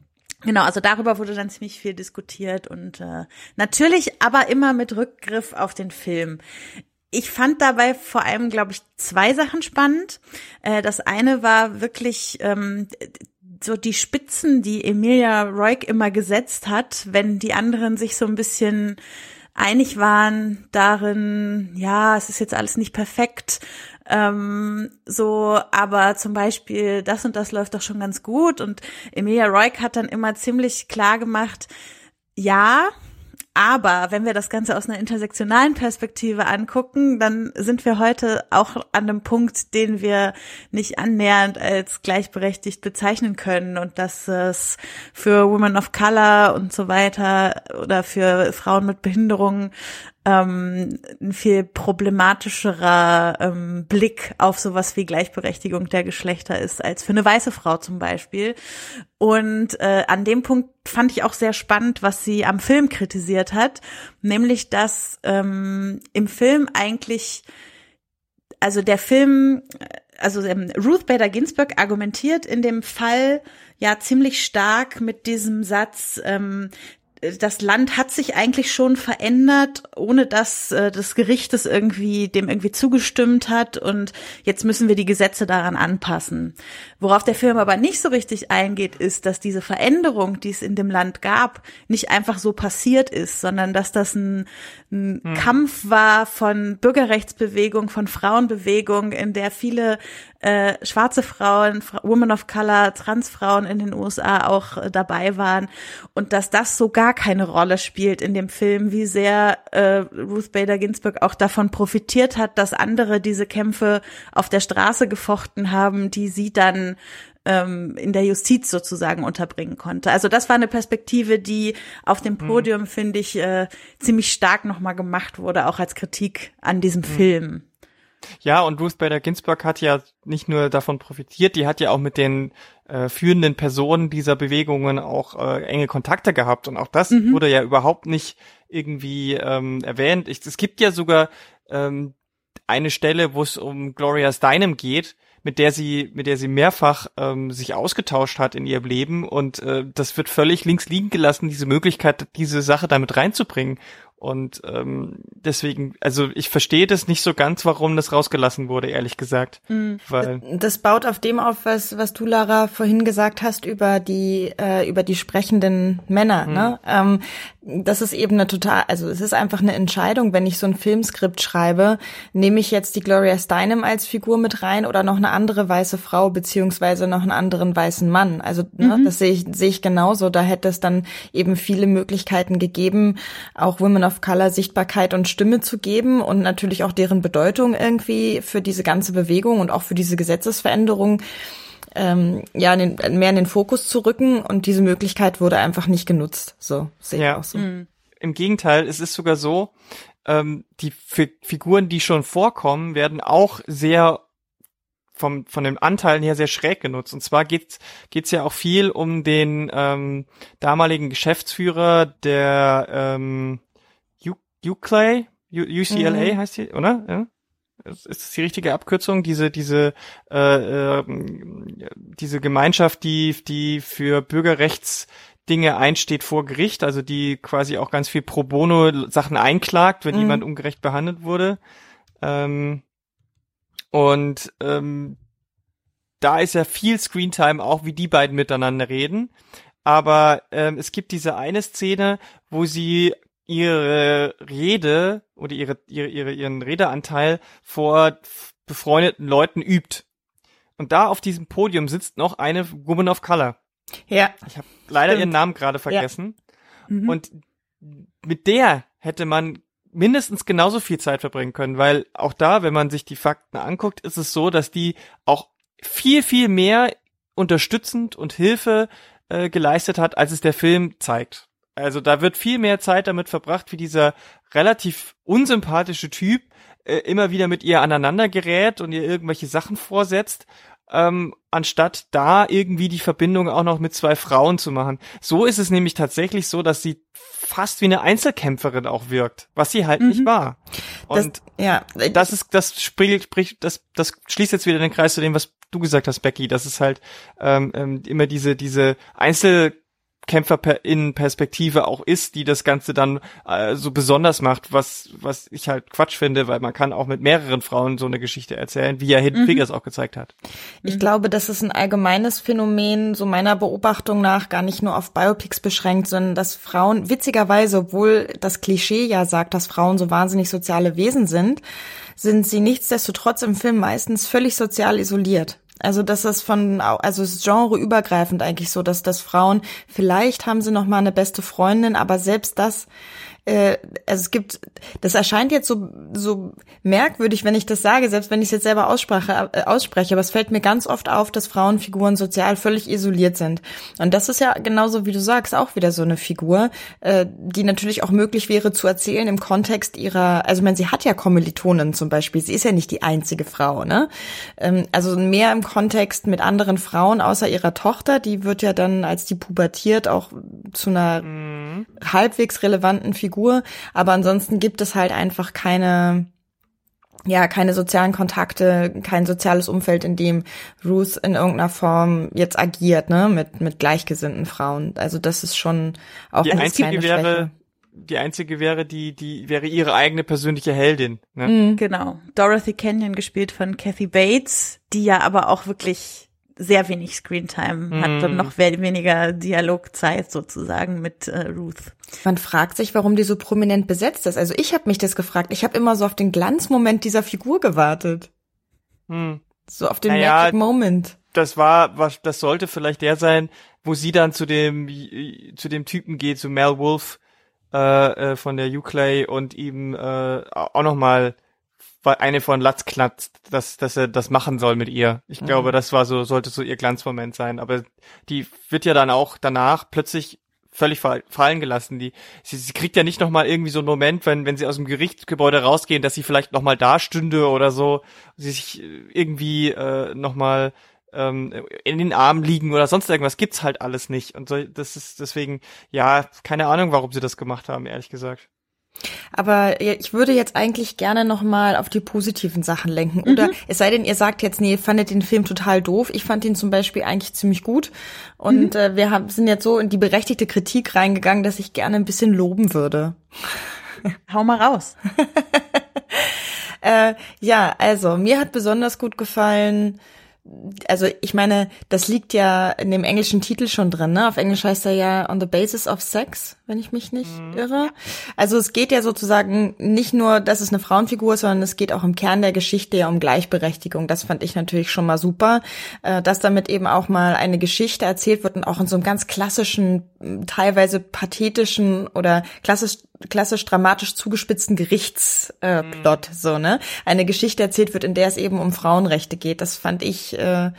Genau, also darüber wurde dann ziemlich viel diskutiert und äh, natürlich aber immer mit Rückgriff auf den Film. Ich fand dabei vor allem, glaube ich, zwei Sachen spannend. Äh, das eine war wirklich ähm, so die Spitzen, die Emilia Roig immer gesetzt hat, wenn die anderen sich so ein bisschen einig waren darin, ja, es ist jetzt alles nicht perfekt, ähm, so, aber zum Beispiel das und das läuft doch schon ganz gut und Emilia Roig hat dann immer ziemlich klar gemacht, ja, aber wenn wir das Ganze aus einer intersektionalen Perspektive angucken, dann sind wir heute auch an einem Punkt, den wir nicht annähernd als gleichberechtigt bezeichnen können. Und dass es für Women of Color und so weiter oder für Frauen mit Behinderungen ähm, ein viel problematischerer ähm, Blick auf sowas wie Gleichberechtigung der Geschlechter ist als für eine weiße Frau zum Beispiel. Und äh, an dem Punkt fand ich auch sehr spannend, was sie am Film kritisiert hat, nämlich dass ähm, im Film eigentlich, also der Film, also ähm, Ruth Bader Ginsburg argumentiert in dem Fall ja ziemlich stark mit diesem Satz, ähm, das Land hat sich eigentlich schon verändert, ohne dass äh, das Gericht es irgendwie dem irgendwie zugestimmt hat und jetzt müssen wir die Gesetze daran anpassen. Worauf der Film aber nicht so richtig eingeht, ist, dass diese Veränderung, die es in dem Land gab, nicht einfach so passiert ist, sondern dass das ein, ein hm. Kampf war von Bürgerrechtsbewegung, von Frauenbewegung, in der viele äh, schwarze Frauen, Women of Color, Transfrauen in den USA auch äh, dabei waren und dass das so gar keine Rolle spielt in dem Film, wie sehr äh, Ruth Bader Ginsburg auch davon profitiert hat, dass andere diese Kämpfe auf der Straße gefochten haben, die sie dann ähm, in der Justiz sozusagen unterbringen konnte. Also das war eine Perspektive, die auf dem mhm. Podium, mhm. finde ich, äh, ziemlich stark nochmal gemacht wurde, auch als Kritik an diesem mhm. Film. Ja, und Ruth Bader Ginsburg hat ja nicht nur davon profitiert, die hat ja auch mit den äh, führenden Personen dieser Bewegungen auch äh, enge Kontakte gehabt. Und auch das mhm. wurde ja überhaupt nicht irgendwie ähm, erwähnt. Ich, es gibt ja sogar ähm, eine Stelle, wo es um Gloria Steinem geht, mit der sie, mit der sie mehrfach ähm, sich ausgetauscht hat in ihrem Leben und äh, das wird völlig links liegen gelassen, diese Möglichkeit, diese Sache damit reinzubringen. Und ähm, deswegen, also ich verstehe das nicht so ganz, warum das rausgelassen wurde, ehrlich gesagt. Mhm. Weil das baut auf dem auf, was, was du, Lara, vorhin gesagt hast über die, äh, über die sprechenden Männer. Mhm. Ne? Ähm, das ist eben eine total, also es ist einfach eine Entscheidung, wenn ich so ein Filmskript schreibe, nehme ich jetzt die Gloria Steinem als Figur mit rein oder noch eine andere weiße Frau beziehungsweise noch einen anderen weißen Mann. Also ne, mhm. das sehe ich, sehe ich genauso. Da hätte es dann eben viele Möglichkeiten gegeben, auch Women of Color Sichtbarkeit und Stimme zu geben und natürlich auch deren Bedeutung irgendwie für diese ganze Bewegung und auch für diese Gesetzesveränderung ähm, ja, in den, mehr in den Fokus zu rücken und diese Möglichkeit wurde einfach nicht genutzt. So sehe ich ja. auch so. Mhm. Im Gegenteil, es ist sogar so, ähm, die F Figuren, die schon vorkommen, werden auch sehr vom, von den Anteilen her sehr schräg genutzt. Und zwar geht's geht's ja auch viel um den ähm, damaligen Geschäftsführer der ähm, UCLA, UCLA mhm. heißt die, oder? Ja? Ist das die richtige Abkürzung? Diese, diese, äh, äh, diese Gemeinschaft, die, die für Bürgerrechtsdinge einsteht vor Gericht, also die quasi auch ganz viel pro bono Sachen einklagt, wenn mhm. jemand ungerecht behandelt wurde. Ähm, und ähm, da ist ja viel Screentime auch, wie die beiden miteinander reden. Aber ähm, es gibt diese eine Szene, wo sie ihre Rede oder ihre, ihre, ihre, ihren Redeanteil vor befreundeten Leuten übt. Und da auf diesem Podium sitzt noch eine Woman of Color. Ja. Ich habe leider Stimmt. ihren Namen gerade vergessen. Ja. Mhm. Und mit der hätte man mindestens genauso viel Zeit verbringen können, weil auch da, wenn man sich die Fakten anguckt, ist es so, dass die auch viel, viel mehr unterstützend und Hilfe äh, geleistet hat, als es der Film zeigt. Also da wird viel mehr Zeit damit verbracht, wie dieser relativ unsympathische Typ äh, immer wieder mit ihr aneinander gerät und ihr irgendwelche Sachen vorsetzt, ähm, anstatt da irgendwie die Verbindung auch noch mit zwei Frauen zu machen. So ist es nämlich tatsächlich so, dass sie fast wie eine Einzelkämpferin auch wirkt, was sie halt mhm. nicht war. Und das, ja, das ist, das spricht, spricht, das, das schließt jetzt wieder den Kreis zu dem, was du gesagt hast, Becky, dass es halt ähm, ähm, immer diese diese Einzel Kämpferinnenperspektive auch ist, die das Ganze dann äh, so besonders macht, was was ich halt Quatsch finde, weil man kann auch mit mehreren Frauen so eine Geschichte erzählen, wie ja Hidden mhm. Figures auch gezeigt hat. Ich mhm. glaube, das ist ein allgemeines Phänomen, so meiner Beobachtung nach, gar nicht nur auf Biopics beschränkt, sondern dass Frauen, witzigerweise, obwohl das Klischee ja sagt, dass Frauen so wahnsinnig soziale Wesen sind, sind sie nichtsdestotrotz im Film meistens völlig sozial isoliert. Also das ist von, also es ist genreübergreifend eigentlich so, dass das Frauen, vielleicht haben sie noch mal eine beste Freundin, aber selbst das äh, also es gibt, das erscheint jetzt so, so merkwürdig, wenn ich das sage, selbst wenn ich es jetzt selber ausspreche, äh, ausspreche, aber es fällt mir ganz oft auf, dass Frauenfiguren sozial völlig isoliert sind. Und das ist ja genauso, wie du sagst, auch wieder so eine Figur, äh, die natürlich auch möglich wäre zu erzählen im Kontext ihrer, also ich meine, sie hat ja Kommilitonen zum Beispiel, sie ist ja nicht die einzige Frau, ne? Ähm, also mehr im Kontext mit anderen Frauen außer ihrer Tochter, die wird ja dann, als die pubertiert, auch zu einer mhm. halbwegs relevanten Figur Figur, aber ansonsten gibt es halt einfach keine ja, keine sozialen Kontakte, kein soziales Umfeld, in dem Ruth in irgendeiner Form jetzt agiert, ne, mit, mit gleichgesinnten Frauen. Also das ist schon auch die eine einzige wäre, Schwäche. Die einzige wäre, die, die wäre ihre eigene persönliche Heldin. Ne? Mhm. Genau. Dorothy Kenyon gespielt von Kathy Bates, die ja aber auch wirklich sehr wenig Screentime mm. hat und noch weniger Dialogzeit sozusagen mit äh, Ruth. Man fragt sich, warum die so prominent besetzt ist. Also ich habe mich das gefragt. Ich habe immer so auf den Glanzmoment dieser Figur gewartet. Hm. So auf den naja, Magic Moment. Das war, was, das sollte vielleicht der sein, wo sie dann zu dem zu dem Typen geht, zu Mel Wolf äh, äh, von der Uclay und ihm äh, auch noch mal eine von Latz klatzt, dass, dass er das machen soll mit ihr. Ich mhm. glaube, das war so, sollte so ihr Glanzmoment sein. Aber die wird ja dann auch danach plötzlich völlig fallen gelassen. Die, sie, sie kriegt ja nicht nochmal irgendwie so einen Moment, wenn, wenn sie aus dem Gerichtsgebäude rausgehen, dass sie vielleicht nochmal da stünde oder so, sie sich irgendwie äh, nochmal ähm, in den Armen liegen oder sonst irgendwas gibt's halt alles nicht. Und so, das ist deswegen, ja, keine Ahnung, warum sie das gemacht haben, ehrlich gesagt. Aber ich würde jetzt eigentlich gerne nochmal auf die positiven Sachen lenken. Oder mhm. es sei denn, ihr sagt jetzt, nee, ihr fandet den Film total doof. Ich fand ihn zum Beispiel eigentlich ziemlich gut. Und mhm. äh, wir haben, sind jetzt so in die berechtigte Kritik reingegangen, dass ich gerne ein bisschen loben würde. Hau mal raus. äh, ja, also mir hat besonders gut gefallen, also ich meine, das liegt ja in dem englischen Titel schon drin, ne? Auf Englisch heißt er ja On the Basis of Sex, wenn ich mich nicht mhm. irre. Also es geht ja sozusagen nicht nur, dass es eine Frauenfigur ist, sondern es geht auch im Kern der Geschichte ja um Gleichberechtigung. Das fand ich natürlich schon mal super, äh, dass damit eben auch mal eine Geschichte erzählt wird und auch in so einem ganz klassischen, teilweise pathetischen oder klassisch klassisch dramatisch zugespitzten Gerichtsplot, äh, Plot, so, ne? Eine Geschichte erzählt wird, in der es eben um Frauenrechte geht. Das fand ich äh,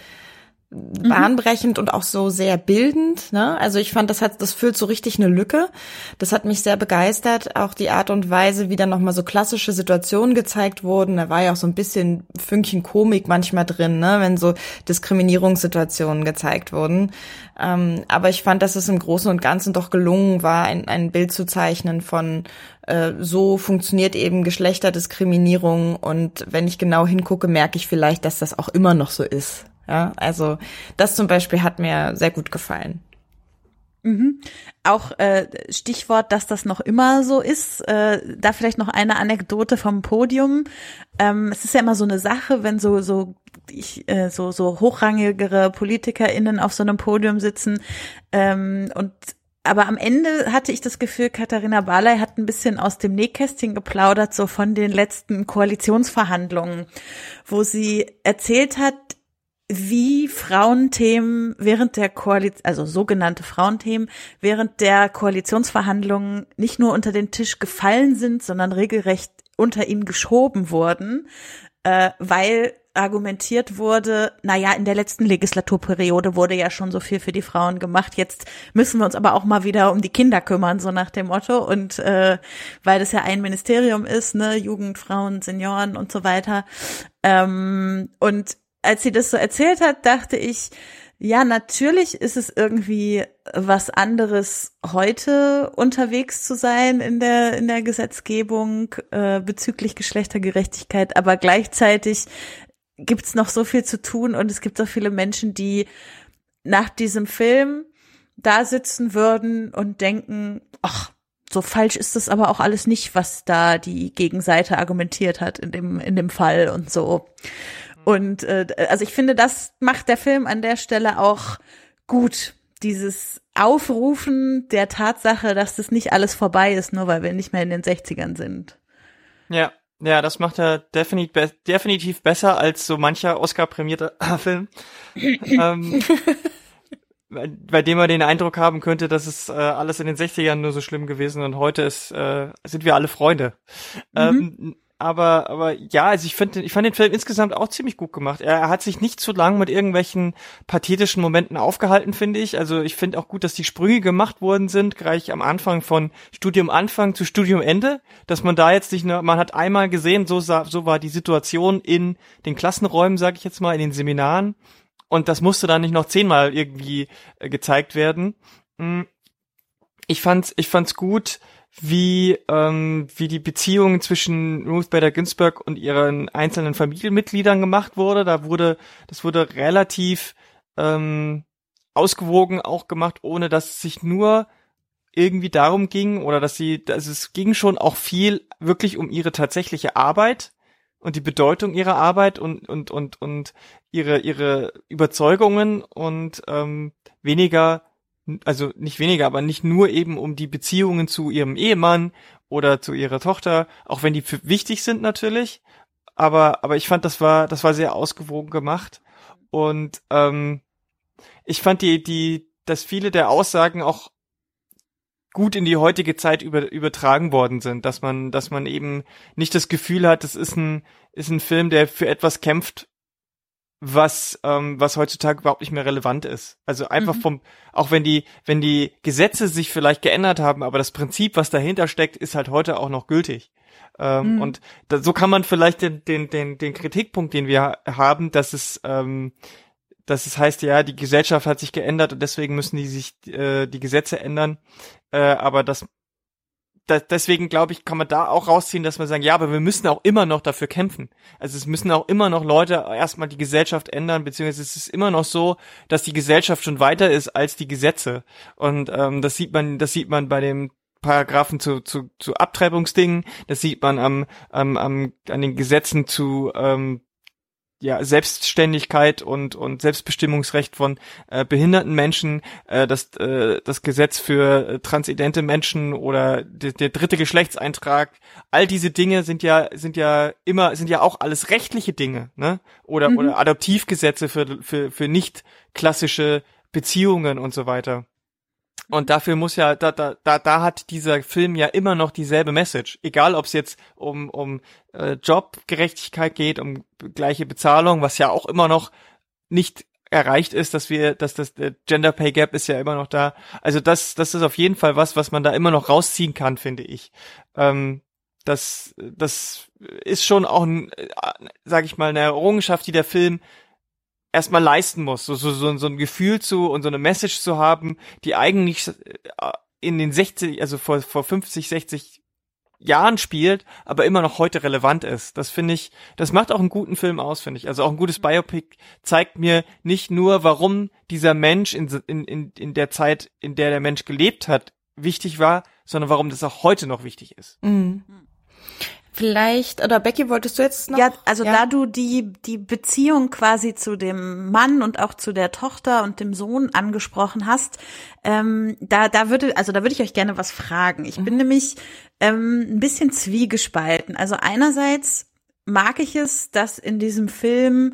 Mhm. bahnbrechend und auch so sehr bildend. Ne? Also ich fand, das hat, das füllt so richtig eine Lücke. Das hat mich sehr begeistert. Auch die Art und Weise, wie dann nochmal so klassische Situationen gezeigt wurden. Da war ja auch so ein bisschen Fünkchen Komik manchmal drin, ne? wenn so Diskriminierungssituationen gezeigt wurden. Ähm, aber ich fand, dass es im Großen und Ganzen doch gelungen war, ein, ein Bild zu zeichnen von äh, so funktioniert eben Geschlechterdiskriminierung und wenn ich genau hingucke, merke ich vielleicht, dass das auch immer noch so ist. Ja, also das zum Beispiel hat mir sehr gut gefallen. Mhm. Auch äh, Stichwort, dass das noch immer so ist. Äh, da vielleicht noch eine Anekdote vom Podium. Ähm, es ist ja immer so eine Sache, wenn so so ich, äh, so so hochrangigere PolitikerInnen auf so einem Podium sitzen ähm, und aber am Ende hatte ich das Gefühl, Katharina Barley hat ein bisschen aus dem Nähkästchen geplaudert, so von den letzten Koalitionsverhandlungen, wo sie erzählt hat, wie Frauenthemen während der Koalition, also sogenannte Frauenthemen, während der Koalitionsverhandlungen nicht nur unter den Tisch gefallen sind, sondern regelrecht unter ihn geschoben wurden, äh, weil argumentiert wurde, na ja, in der letzten Legislaturperiode wurde ja schon so viel für die Frauen gemacht, jetzt müssen wir uns aber auch mal wieder um die Kinder kümmern, so nach dem Motto. Und äh, weil das ja ein Ministerium ist, ne, Jugend, Frauen, Senioren und so weiter. Ähm, und als sie das so erzählt hat, dachte ich, ja, natürlich ist es irgendwie was anderes, heute unterwegs zu sein in der, in der Gesetzgebung äh, bezüglich Geschlechtergerechtigkeit, aber gleichzeitig gibt's noch so viel zu tun und es gibt so viele Menschen, die nach diesem Film da sitzen würden und denken, ach, so falsch ist das aber auch alles nicht, was da die Gegenseite argumentiert hat in dem, in dem Fall und so. Und äh, also ich finde, das macht der Film an der Stelle auch gut. Dieses Aufrufen der Tatsache, dass das nicht alles vorbei ist, nur weil wir nicht mehr in den 60ern sind. Ja, ja, das macht er definitiv, definitiv besser als so mancher Oscar-prämierter Film. ähm, bei dem man den Eindruck haben könnte, dass es äh, alles in den 60ern nur so schlimm gewesen und heute ist, äh, sind wir alle Freunde. Mhm. Ähm, aber, aber ja, also ich finde, ich fand den Film insgesamt auch ziemlich gut gemacht. Er, hat sich nicht zu lang mit irgendwelchen pathetischen Momenten aufgehalten, finde ich. Also ich finde auch gut, dass die Sprünge gemacht worden sind, gleich am Anfang von Studium Anfang zu Studium Ende, dass man da jetzt nicht nur, man hat einmal gesehen, so sah, so war die Situation in den Klassenräumen, sage ich jetzt mal, in den Seminaren. Und das musste dann nicht noch zehnmal irgendwie äh, gezeigt werden. Hm. Ich fand's, ich fand's gut, wie, ähm, wie die Beziehung zwischen Ruth Bader Ginsburg und ihren einzelnen Familienmitgliedern gemacht wurde. Da wurde, das wurde relativ ähm, ausgewogen auch gemacht, ohne dass es sich nur irgendwie darum ging oder dass sie, also es ging schon auch viel wirklich um ihre tatsächliche Arbeit und die Bedeutung ihrer Arbeit und und und und ihre ihre Überzeugungen und ähm, weniger also nicht weniger, aber nicht nur eben um die Beziehungen zu ihrem Ehemann oder zu ihrer Tochter, auch wenn die wichtig sind natürlich. Aber, aber ich fand, das war, das war sehr ausgewogen gemacht. Und ähm, ich fand die, die, dass viele der Aussagen auch gut in die heutige Zeit über, übertragen worden sind, dass man, dass man eben nicht das Gefühl hat, das ist ein, ist ein Film, der für etwas kämpft, was ähm, was heutzutage überhaupt nicht mehr relevant ist. Also einfach mhm. vom auch wenn die wenn die Gesetze sich vielleicht geändert haben, aber das Prinzip, was dahinter steckt, ist halt heute auch noch gültig. Ähm, mhm. Und da, so kann man vielleicht den den den den Kritikpunkt, den wir haben, dass es ähm, dass es heißt, ja, die Gesellschaft hat sich geändert und deswegen müssen die sich äh, die Gesetze ändern. Äh, aber das da, deswegen glaube ich, kann man da auch rausziehen, dass man sagen, ja, aber wir müssen auch immer noch dafür kämpfen. Also es müssen auch immer noch Leute erstmal die Gesellschaft ändern, beziehungsweise es ist immer noch so, dass die Gesellschaft schon weiter ist als die Gesetze. Und ähm, das sieht man, das sieht man bei dem Paragraphen zu, zu, zu Abtreibungsdingen, das sieht man am, am, am an den Gesetzen zu ähm, ja, Selbstständigkeit und, und Selbstbestimmungsrecht von äh, behinderten Menschen, äh, das, äh, das Gesetz für äh, transidente Menschen oder de, der dritte Geschlechtseintrag, all diese Dinge sind ja, sind ja immer, sind ja auch alles rechtliche Dinge, ne? Oder, mhm. oder Adoptivgesetze für, für, für nicht klassische Beziehungen und so weiter. Und dafür muss ja, da, da, da, da hat dieser Film ja immer noch dieselbe Message. Egal, ob es jetzt um, um äh, Jobgerechtigkeit geht, um gleiche Bezahlung, was ja auch immer noch nicht erreicht ist, dass wir, dass das der Gender Pay Gap ist ja immer noch da. Also das, das ist auf jeden Fall was, was man da immer noch rausziehen kann, finde ich. Ähm, das, das ist schon auch, ein, äh, sag ich mal, eine Errungenschaft, die der Film erstmal leisten muss, so, so, so, so ein Gefühl zu und so eine Message zu haben, die eigentlich äh, in den 60, also vor, vor 50, 60 Jahren spielt, aber immer noch heute relevant ist. Das finde ich, das macht auch einen guten Film aus, finde ich. Also auch ein gutes Biopic zeigt mir nicht nur, warum dieser Mensch in, in, in, in der Zeit, in der der Mensch gelebt hat, wichtig war, sondern warum das auch heute noch wichtig ist. Mhm. Vielleicht, oder Becky, wolltest du jetzt noch? Ja, also ja? da du die, die Beziehung quasi zu dem Mann und auch zu der Tochter und dem Sohn angesprochen hast, ähm, da, da würde, also da würde ich euch gerne was fragen. Ich mhm. bin nämlich ähm, ein bisschen zwiegespalten. Also einerseits mag ich es, dass in diesem Film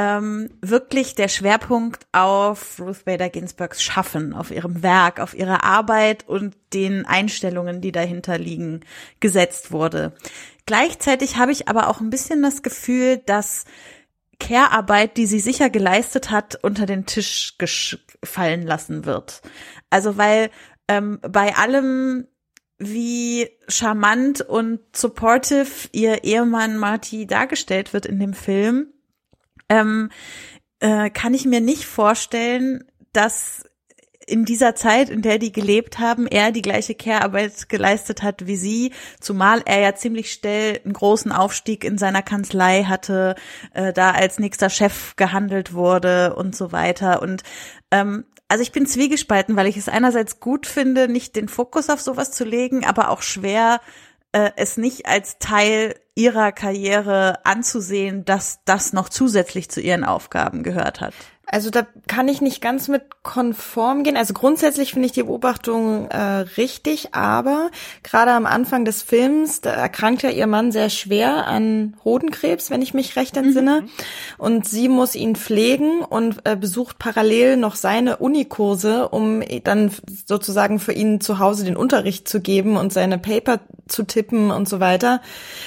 ähm, wirklich der Schwerpunkt auf Ruth Bader Ginsburgs Schaffen, auf ihrem Werk, auf ihrer Arbeit und den Einstellungen, die dahinter liegen, gesetzt wurde. Gleichzeitig habe ich aber auch ein bisschen das Gefühl, dass Care-Arbeit, die sie sicher geleistet hat, unter den Tisch fallen lassen wird. Also weil ähm, bei allem wie charmant und supportive ihr Ehemann Marty dargestellt wird in dem Film, ähm, äh, kann ich mir nicht vorstellen, dass in dieser Zeit, in der die gelebt haben, er die gleiche Care-Arbeit geleistet hat wie sie, zumal er ja ziemlich schnell einen großen Aufstieg in seiner Kanzlei hatte, äh, da als nächster Chef gehandelt wurde und so weiter. Und ähm, also ich bin zwiegespalten, weil ich es einerseits gut finde, nicht den Fokus auf sowas zu legen, aber auch schwer, äh, es nicht als Teil ihrer Karriere anzusehen, dass das noch zusätzlich zu ihren Aufgaben gehört hat. Also da kann ich nicht ganz mit konform gehen. Also grundsätzlich finde ich die Beobachtung äh, richtig, aber gerade am Anfang des Films, da erkrankt ja ihr Mann sehr schwer an Hodenkrebs, wenn ich mich recht entsinne. Mhm. Und sie muss ihn pflegen und äh, besucht parallel noch seine Unikurse, um dann sozusagen für ihn zu Hause den Unterricht zu geben und seine Paper zu tippen und so weiter.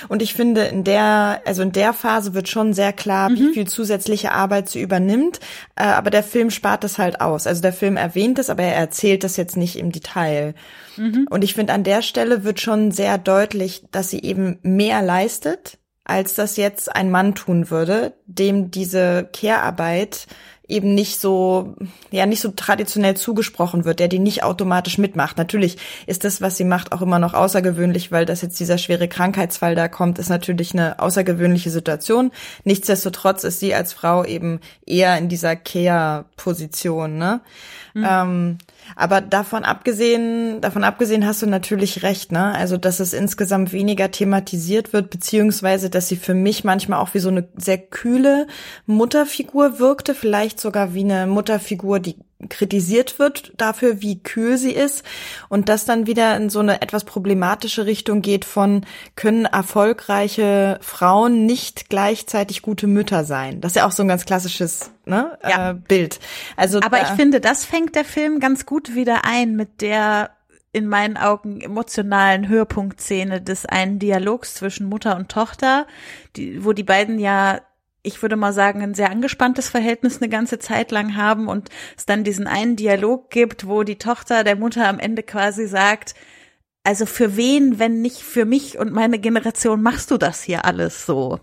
Und ich finde, in der, also in der Phase wird schon sehr klar, mhm. wie viel zusätzliche Arbeit sie übernimmt. Äh, aber der Film spart das halt aus. Also der Film erwähnt es, aber er erzählt das jetzt nicht im Detail. Mhm. Und ich finde, an der Stelle wird schon sehr deutlich, dass sie eben mehr leistet, als das jetzt ein Mann tun würde, dem diese Care-Arbeit eben nicht so, ja, nicht so traditionell zugesprochen wird, der die nicht automatisch mitmacht. Natürlich ist das, was sie macht, auch immer noch außergewöhnlich, weil das jetzt dieser schwere Krankheitsfall da kommt, ist natürlich eine außergewöhnliche Situation. Nichtsdestotrotz ist sie als Frau eben eher in dieser Care-Position, ne? Mhm. Ähm, aber davon abgesehen, davon abgesehen hast du natürlich recht, ne? Also, dass es insgesamt weniger thematisiert wird, beziehungsweise, dass sie für mich manchmal auch wie so eine sehr kühle Mutterfigur wirkte, vielleicht sogar wie eine Mutterfigur, die kritisiert wird dafür, wie kühl sie ist und das dann wieder in so eine etwas problematische Richtung geht von können erfolgreiche Frauen nicht gleichzeitig gute Mütter sein. Das ist ja auch so ein ganz klassisches ne, ja. äh, Bild. Also aber ich finde, das fängt der Film ganz gut wieder ein mit der in meinen Augen emotionalen Höhepunktszene des einen Dialogs zwischen Mutter und Tochter, die, wo die beiden ja ich würde mal sagen, ein sehr angespanntes Verhältnis eine ganze Zeit lang haben und es dann diesen einen Dialog gibt, wo die Tochter der Mutter am Ende quasi sagt, also für wen, wenn nicht für mich und meine Generation machst du das hier alles so?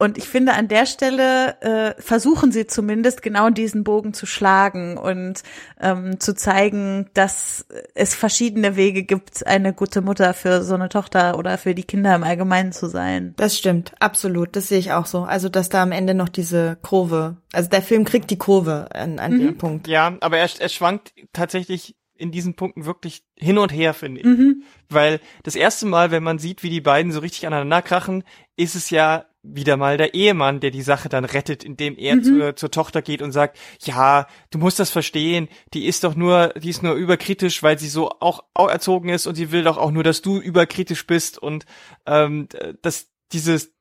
Und ich finde, an der Stelle äh, versuchen sie zumindest genau diesen Bogen zu schlagen und ähm, zu zeigen, dass es verschiedene Wege gibt, eine gute Mutter für so eine Tochter oder für die Kinder im Allgemeinen zu sein. Das stimmt, absolut. Das sehe ich auch so. Also, dass da am Ende noch diese Kurve, also der Film kriegt die Kurve an, an mhm. dem Punkt. Ja, aber er, er schwankt tatsächlich in diesen Punkten wirklich hin und her, finde ich. Mhm. Weil das erste Mal, wenn man sieht, wie die beiden so richtig aneinander krachen, ist es ja wieder mal der Ehemann, der die Sache dann rettet, indem er mhm. zur, zur Tochter geht und sagt, ja, du musst das verstehen, die ist doch nur, die ist nur überkritisch, weil sie so auch, auch erzogen ist und sie will doch auch nur, dass du überkritisch bist und ähm, das, dieses,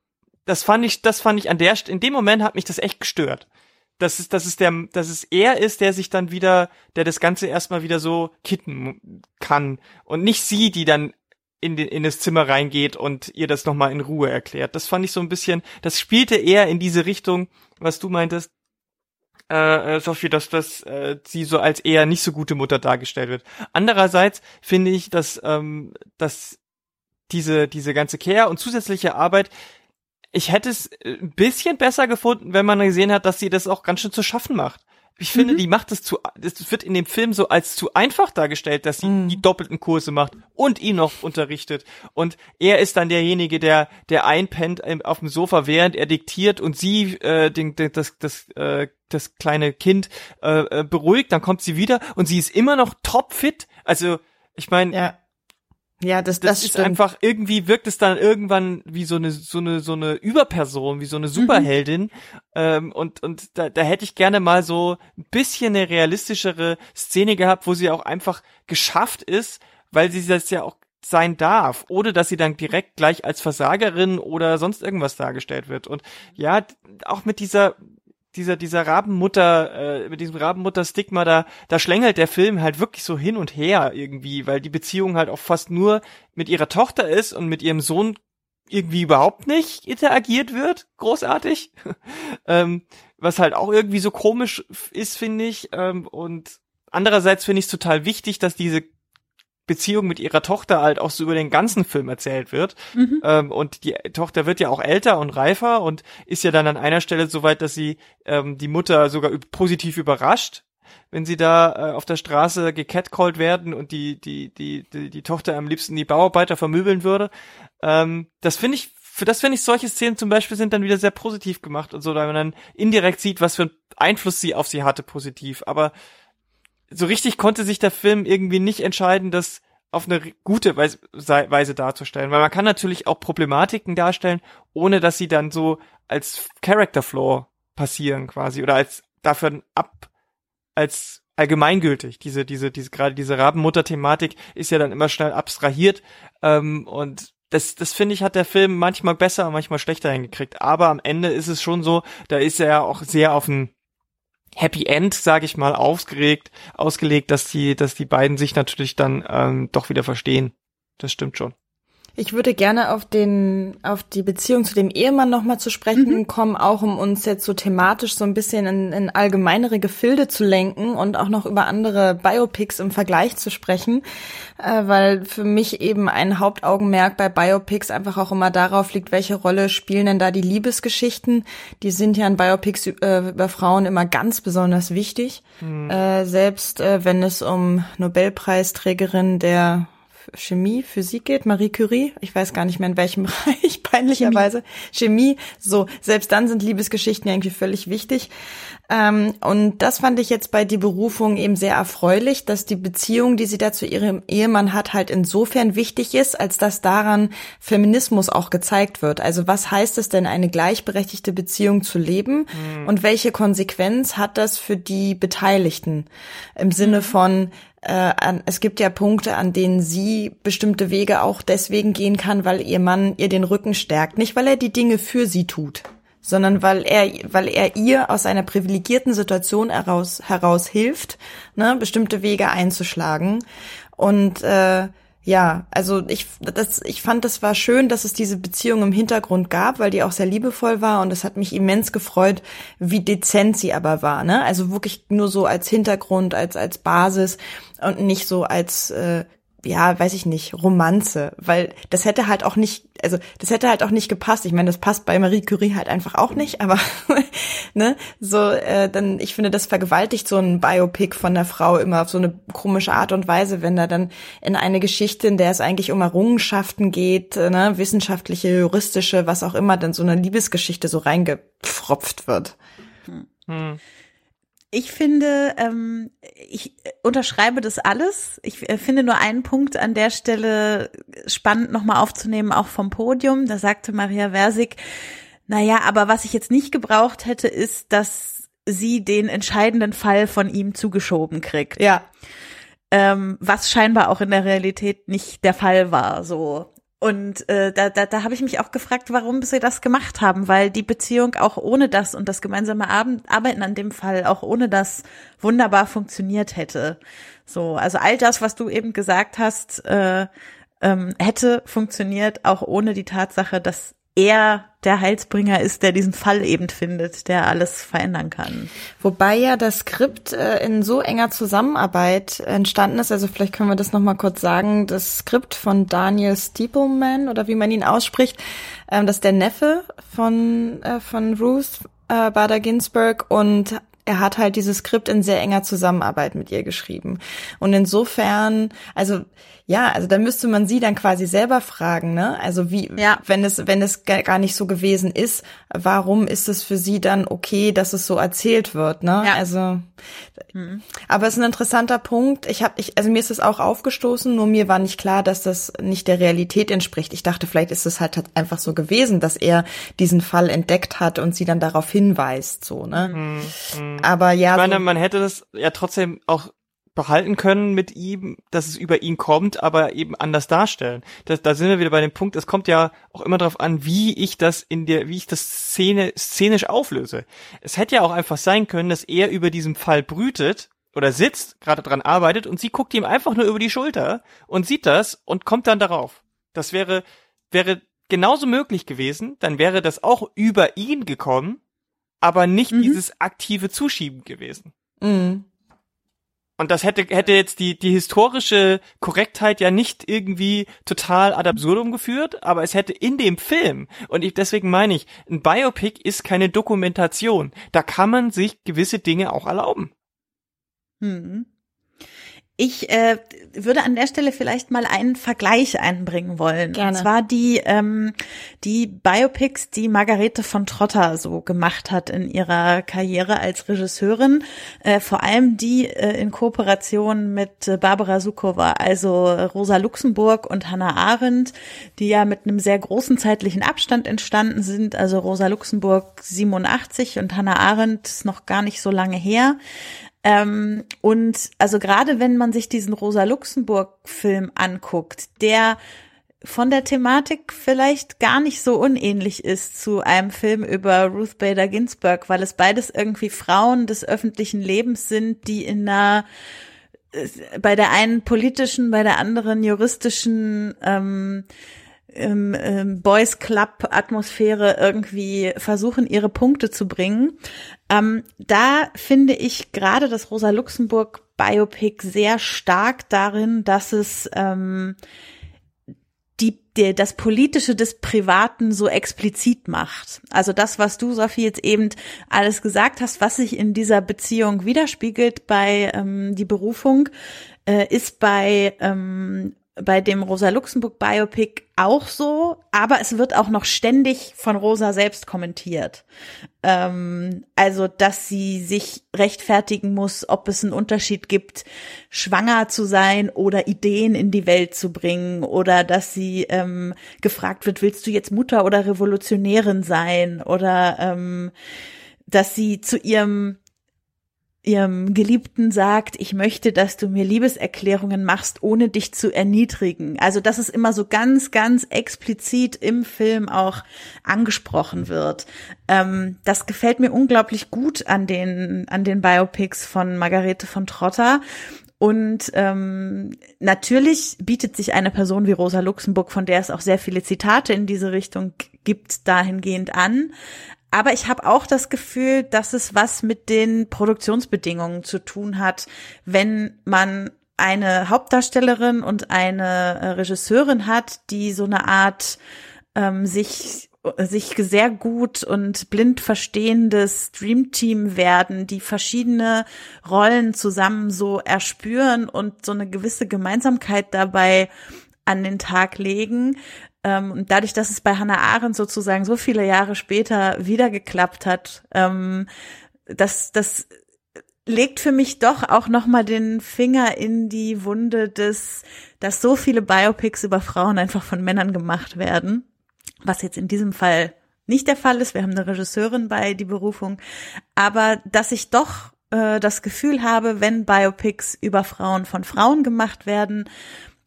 das fand ich, das fand ich an der, in dem Moment hat mich das echt gestört. Dass es, dass es der, dass es er ist, der sich dann wieder, der das Ganze erstmal wieder so kitten kann und nicht sie, die dann in, den, in das Zimmer reingeht und ihr das nochmal in Ruhe erklärt. Das fand ich so ein bisschen, das spielte eher in diese Richtung, was du meintest, äh, äh, Sophie, dass das äh, sie so als eher nicht so gute Mutter dargestellt wird. Andererseits finde ich, dass, ähm, dass diese, diese ganze Care und zusätzliche Arbeit, ich hätte es ein bisschen besser gefunden, wenn man gesehen hat, dass sie das auch ganz schön zu schaffen macht. Ich finde, mhm. die macht es zu, es wird in dem Film so als zu einfach dargestellt, dass sie mhm. die doppelten Kurse macht und ihn noch unterrichtet. Und er ist dann derjenige, der, der einpennt auf dem Sofa, während er diktiert und sie, äh, den, den, das, das, äh, das kleine Kind äh, äh beruhigt. Dann kommt sie wieder und sie ist immer noch topfit. Also, ich meine, ja. Ja, das, das, das ist stimmt. einfach irgendwie wirkt es dann irgendwann wie so eine so eine so eine Überperson, wie so eine Superheldin. Mhm. Ähm, und und da, da hätte ich gerne mal so ein bisschen eine realistischere Szene gehabt, wo sie auch einfach geschafft ist, weil sie das ja auch sein darf, ohne dass sie dann direkt gleich als Versagerin oder sonst irgendwas dargestellt wird. Und ja, auch mit dieser dieser, dieser Rabenmutter, äh, mit diesem Rabenmutter-Stigma, da, da schlängelt der Film halt wirklich so hin und her irgendwie, weil die Beziehung halt auch fast nur mit ihrer Tochter ist und mit ihrem Sohn irgendwie überhaupt nicht interagiert wird, großartig. ähm, was halt auch irgendwie so komisch ist, finde ich. Ähm, und andererseits finde ich es total wichtig, dass diese Beziehung mit ihrer Tochter halt auch so über den ganzen Film erzählt wird. Mhm. Ähm, und die Tochter wird ja auch älter und reifer und ist ja dann an einer Stelle so weit, dass sie ähm, die Mutter sogar positiv überrascht, wenn sie da äh, auf der Straße gecatcalled werden und die, die, die, die, die Tochter am liebsten die Bauarbeiter vermöbeln würde. Ähm, das finde ich, für das finde ich solche Szenen zum Beispiel sind dann wieder sehr positiv gemacht und so, da man dann indirekt sieht, was für einen Einfluss sie auf sie hatte, positiv. Aber so richtig konnte sich der Film irgendwie nicht entscheiden, das auf eine gute Weise, Weise darzustellen. Weil man kann natürlich auch Problematiken darstellen, ohne dass sie dann so als Character Flaw passieren quasi oder als dafür ab, als allgemeingültig. Diese, diese, diese, gerade diese Rabenmutter-Thematik ist ja dann immer schnell abstrahiert ähm, und das, das finde ich, hat der Film manchmal besser, manchmal schlechter hingekriegt. Aber am Ende ist es schon so, da ist er ja auch sehr auf ein Happy End, sage ich mal, ausgeregt, ausgelegt, dass die, dass die beiden sich natürlich dann ähm, doch wieder verstehen. Das stimmt schon. Ich würde gerne auf den, auf die Beziehung zu dem Ehemann nochmal zu sprechen mhm. kommen, auch um uns jetzt so thematisch so ein bisschen in, in allgemeinere Gefilde zu lenken und auch noch über andere Biopics im Vergleich zu sprechen, äh, weil für mich eben ein Hauptaugenmerk bei Biopics einfach auch immer darauf liegt, welche Rolle spielen denn da die Liebesgeschichten? Die sind ja in Biopics äh, über Frauen immer ganz besonders wichtig, mhm. äh, selbst äh, wenn es um Nobelpreisträgerin der Chemie, Physik geht, Marie Curie, ich weiß gar nicht mehr in welchem Bereich, peinlicherweise, Chemie. Chemie, so, selbst dann sind Liebesgeschichten irgendwie völlig wichtig. Ähm, und das fand ich jetzt bei die Berufung eben sehr erfreulich, dass die Beziehung, die sie da zu ihrem Ehemann hat, halt insofern wichtig ist, als dass daran Feminismus auch gezeigt wird. Also was heißt es denn, eine gleichberechtigte Beziehung zu leben mhm. und welche Konsequenz hat das für die Beteiligten im Sinne mhm. von, äh, es gibt ja Punkte, an denen sie bestimmte Wege auch deswegen gehen kann, weil ihr Mann ihr den Rücken stärkt. Nicht, weil er die Dinge für sie tut, sondern weil er, weil er ihr aus einer privilegierten Situation heraus, heraus hilft, ne, bestimmte Wege einzuschlagen. Und äh, ja, also ich, das, ich fand, das war schön, dass es diese Beziehung im Hintergrund gab, weil die auch sehr liebevoll war und es hat mich immens gefreut, wie dezent sie aber war, ne? Also wirklich nur so als Hintergrund, als als Basis und nicht so als äh, ja, weiß ich nicht, Romanze, weil das hätte halt auch nicht, also das hätte halt auch nicht gepasst. Ich meine, das passt bei Marie Curie halt einfach auch nicht, aber ne, so äh, dann ich finde, das vergewaltigt so ein Biopic von der Frau immer auf so eine komische Art und Weise, wenn da dann in eine Geschichte, in der es eigentlich um Errungenschaften geht, äh, ne, wissenschaftliche, juristische, was auch immer, dann so eine Liebesgeschichte so reingepfropft wird. Hm. Ich finde, ähm, ich unterschreibe das alles. Ich äh, finde nur einen Punkt an der Stelle spannend nochmal aufzunehmen, auch vom Podium. Da sagte Maria Versig, naja, aber was ich jetzt nicht gebraucht hätte, ist, dass sie den entscheidenden Fall von ihm zugeschoben kriegt. Ja. Ähm, was scheinbar auch in der Realität nicht der Fall war. So, und äh, da, da, da habe ich mich auch gefragt, warum sie das gemacht haben, weil die Beziehung auch ohne das und das gemeinsame Arbeiten an dem Fall auch ohne das wunderbar funktioniert hätte. So, also all das, was du eben gesagt hast, äh, ähm, hätte funktioniert auch ohne die Tatsache, dass er der Heilsbringer ist, der diesen Fall eben findet, der alles verändern kann. Wobei ja das Skript äh, in so enger Zusammenarbeit entstanden ist, also vielleicht können wir das nochmal kurz sagen, das Skript von Daniel Steepleman oder wie man ihn ausspricht, ähm, das ist der Neffe von, äh, von Ruth äh, Bader Ginsburg und er hat halt dieses Skript in sehr enger Zusammenarbeit mit ihr geschrieben. Und insofern, also ja, also da müsste man sie dann quasi selber fragen, ne? Also wie, ja. wenn es, wenn es gar nicht so gewesen ist, warum ist es für sie dann okay, dass es so erzählt wird, ne? Ja. Also, mhm. aber es ist ein interessanter Punkt. Ich habe, ich, also mir ist es auch aufgestoßen, nur mir war nicht klar, dass das nicht der Realität entspricht. Ich dachte, vielleicht ist es halt einfach so gewesen, dass er diesen Fall entdeckt hat und sie dann darauf hinweist, so, ne? Mhm. Aber ja. Ich meine, so, man hätte das ja trotzdem auch behalten können mit ihm, dass es über ihn kommt, aber eben anders darstellen. Das, da sind wir wieder bei dem Punkt, es kommt ja auch immer darauf an, wie ich das in der, wie ich das Szene, szenisch auflöse. Es hätte ja auch einfach sein können, dass er über diesem Fall brütet oder sitzt, gerade dran arbeitet und sie guckt ihm einfach nur über die Schulter und sieht das und kommt dann darauf. Das wäre, wäre genauso möglich gewesen, dann wäre das auch über ihn gekommen, aber nicht mhm. dieses aktive Zuschieben gewesen. Mhm. Und das hätte, hätte jetzt die, die historische Korrektheit ja nicht irgendwie total ad absurdum geführt, aber es hätte in dem Film, und ich, deswegen meine ich, ein Biopic ist keine Dokumentation. Da kann man sich gewisse Dinge auch erlauben. Mhm. Ich äh, würde an der Stelle vielleicht mal einen Vergleich einbringen wollen. Gerne. Und zwar die, ähm, die Biopics, die Margarete von Trotter so gemacht hat in ihrer Karriere als Regisseurin. Äh, vor allem die äh, in Kooperation mit äh, Barbara Sukowa, also Rosa Luxemburg und Hannah Arendt, die ja mit einem sehr großen zeitlichen Abstand entstanden sind. Also Rosa Luxemburg 87 und Hannah Arendt ist noch gar nicht so lange her. Ähm, und also gerade wenn man sich diesen Rosa Luxemburg-Film anguckt, der von der Thematik vielleicht gar nicht so unähnlich ist zu einem Film über Ruth Bader Ginsburg, weil es beides irgendwie Frauen des öffentlichen Lebens sind, die in einer äh, bei der einen politischen, bei der anderen juristischen ähm, ähm, Boys Club Atmosphäre irgendwie versuchen, ihre Punkte zu bringen. Ähm, da finde ich gerade das Rosa Luxemburg Biopic sehr stark darin, dass es ähm, die, die, das Politische des Privaten so explizit macht. Also das, was du, Sophie, jetzt eben alles gesagt hast, was sich in dieser Beziehung widerspiegelt bei ähm, die Berufung, äh, ist bei ähm, bei dem Rosa Luxemburg Biopic auch so, aber es wird auch noch ständig von Rosa selbst kommentiert. Ähm, also, dass sie sich rechtfertigen muss, ob es einen Unterschied gibt, schwanger zu sein oder Ideen in die Welt zu bringen oder dass sie ähm, gefragt wird, willst du jetzt Mutter oder Revolutionärin sein oder ähm, dass sie zu ihrem ihrem Geliebten sagt, ich möchte, dass du mir Liebeserklärungen machst, ohne dich zu erniedrigen. Also, dass es immer so ganz, ganz explizit im Film auch angesprochen wird. Ähm, das gefällt mir unglaublich gut an den, an den Biopics von Margarete von Trotter. Und ähm, natürlich bietet sich eine Person wie Rosa Luxemburg, von der es auch sehr viele Zitate in diese Richtung gibt, dahingehend an. Aber ich habe auch das Gefühl, dass es was mit den Produktionsbedingungen zu tun hat, wenn man eine Hauptdarstellerin und eine äh, Regisseurin hat, die so eine Art ähm, sich sich sehr gut und blind verstehendes Dreamteam werden, die verschiedene Rollen zusammen so erspüren und so eine gewisse Gemeinsamkeit dabei an den Tag legen, und dadurch, dass es bei Hannah Arendt sozusagen so viele Jahre später wieder geklappt hat, ähm, das, das legt für mich doch auch nochmal den Finger in die Wunde des, dass so viele Biopics über Frauen einfach von Männern gemacht werden. Was jetzt in diesem Fall nicht der Fall ist. Wir haben eine Regisseurin bei die Berufung. Aber dass ich doch äh, das Gefühl habe, wenn Biopics über Frauen von Frauen gemacht werden,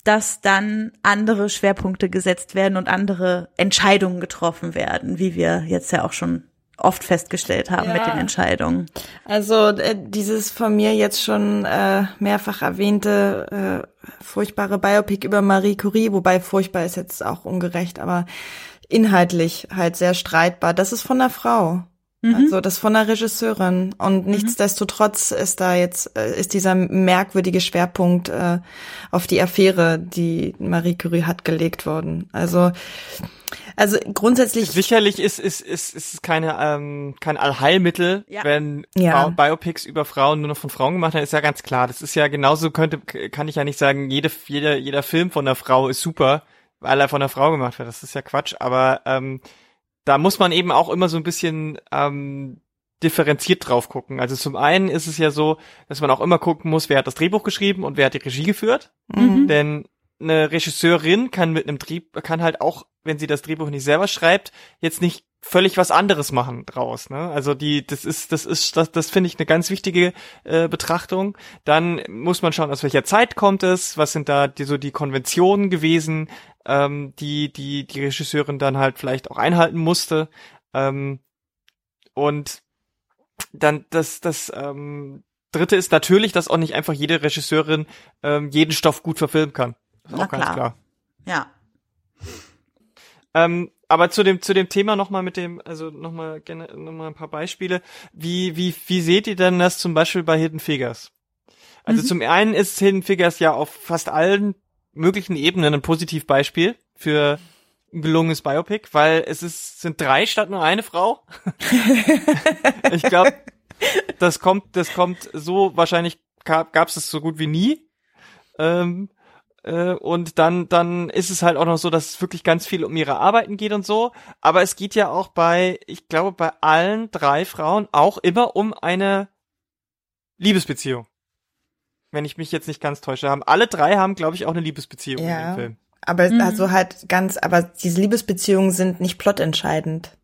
dass dann andere Schwerpunkte gesetzt werden und andere Entscheidungen getroffen werden, wie wir jetzt ja auch schon oft festgestellt haben ja. mit den Entscheidungen. Also äh, dieses von mir jetzt schon äh, mehrfach erwähnte äh, furchtbare Biopic über Marie Curie, wobei furchtbar ist jetzt auch ungerecht, aber inhaltlich halt sehr streitbar. Das ist von einer Frau. Mhm. Also das von der Regisseurin. Und mhm. nichtsdestotrotz ist da jetzt, äh, ist dieser merkwürdige Schwerpunkt äh, auf die Affäre, die Marie Curie hat, gelegt worden. Also, also grundsätzlich. Sicherlich ist, ist, ist, ist keine, ähm, kein Allheilmittel, ja. wenn ja. Biopics über Frauen nur noch von Frauen gemacht werden, ist ja ganz klar. Das ist ja genauso könnte, kann ich ja nicht sagen, jede, jeder, jeder Film von einer Frau ist super, weil er von einer Frau gemacht wird. Das ist ja Quatsch. Aber ähm, da muss man eben auch immer so ein bisschen ähm, differenziert drauf gucken. Also zum einen ist es ja so, dass man auch immer gucken muss, wer hat das Drehbuch geschrieben und wer hat die Regie geführt. Mhm. Denn eine Regisseurin kann mit einem Drehbuch, kann halt auch, wenn sie das Drehbuch nicht selber schreibt, jetzt nicht völlig was anderes machen draus. Ne? Also die, das ist, das ist, das, das finde ich eine ganz wichtige äh, Betrachtung. Dann muss man schauen, aus welcher Zeit kommt es, was sind da die, so die Konventionen gewesen, ähm, die die die Regisseurin dann halt vielleicht auch einhalten musste. Ähm, und dann das das ähm, dritte ist natürlich, dass auch nicht einfach jede Regisseurin ähm, jeden Stoff gut verfilmen kann. Ist auch ganz klar. klar. Ja. Ähm, aber zu dem zu dem Thema nochmal mit dem, also nochmal noch mal ein paar Beispiele. Wie wie wie seht ihr denn das zum Beispiel bei Hidden Figures? Also mhm. zum einen ist Hidden Figures ja auf fast allen möglichen Ebenen ein Positivbeispiel für ein gelungenes Biopic, weil es ist sind drei statt nur eine Frau. ich glaube, das kommt das kommt so wahrscheinlich gab es es so gut wie nie. Ähm, äh, und dann, dann ist es halt auch noch so, dass es wirklich ganz viel um ihre Arbeiten geht und so. Aber es geht ja auch bei, ich glaube, bei allen drei Frauen auch immer um eine Liebesbeziehung. Wenn ich mich jetzt nicht ganz täusche, haben alle drei haben, glaube ich, auch eine Liebesbeziehung ja, in dem Film. Aber mhm. also halt ganz, aber diese Liebesbeziehungen sind nicht plotentscheidend.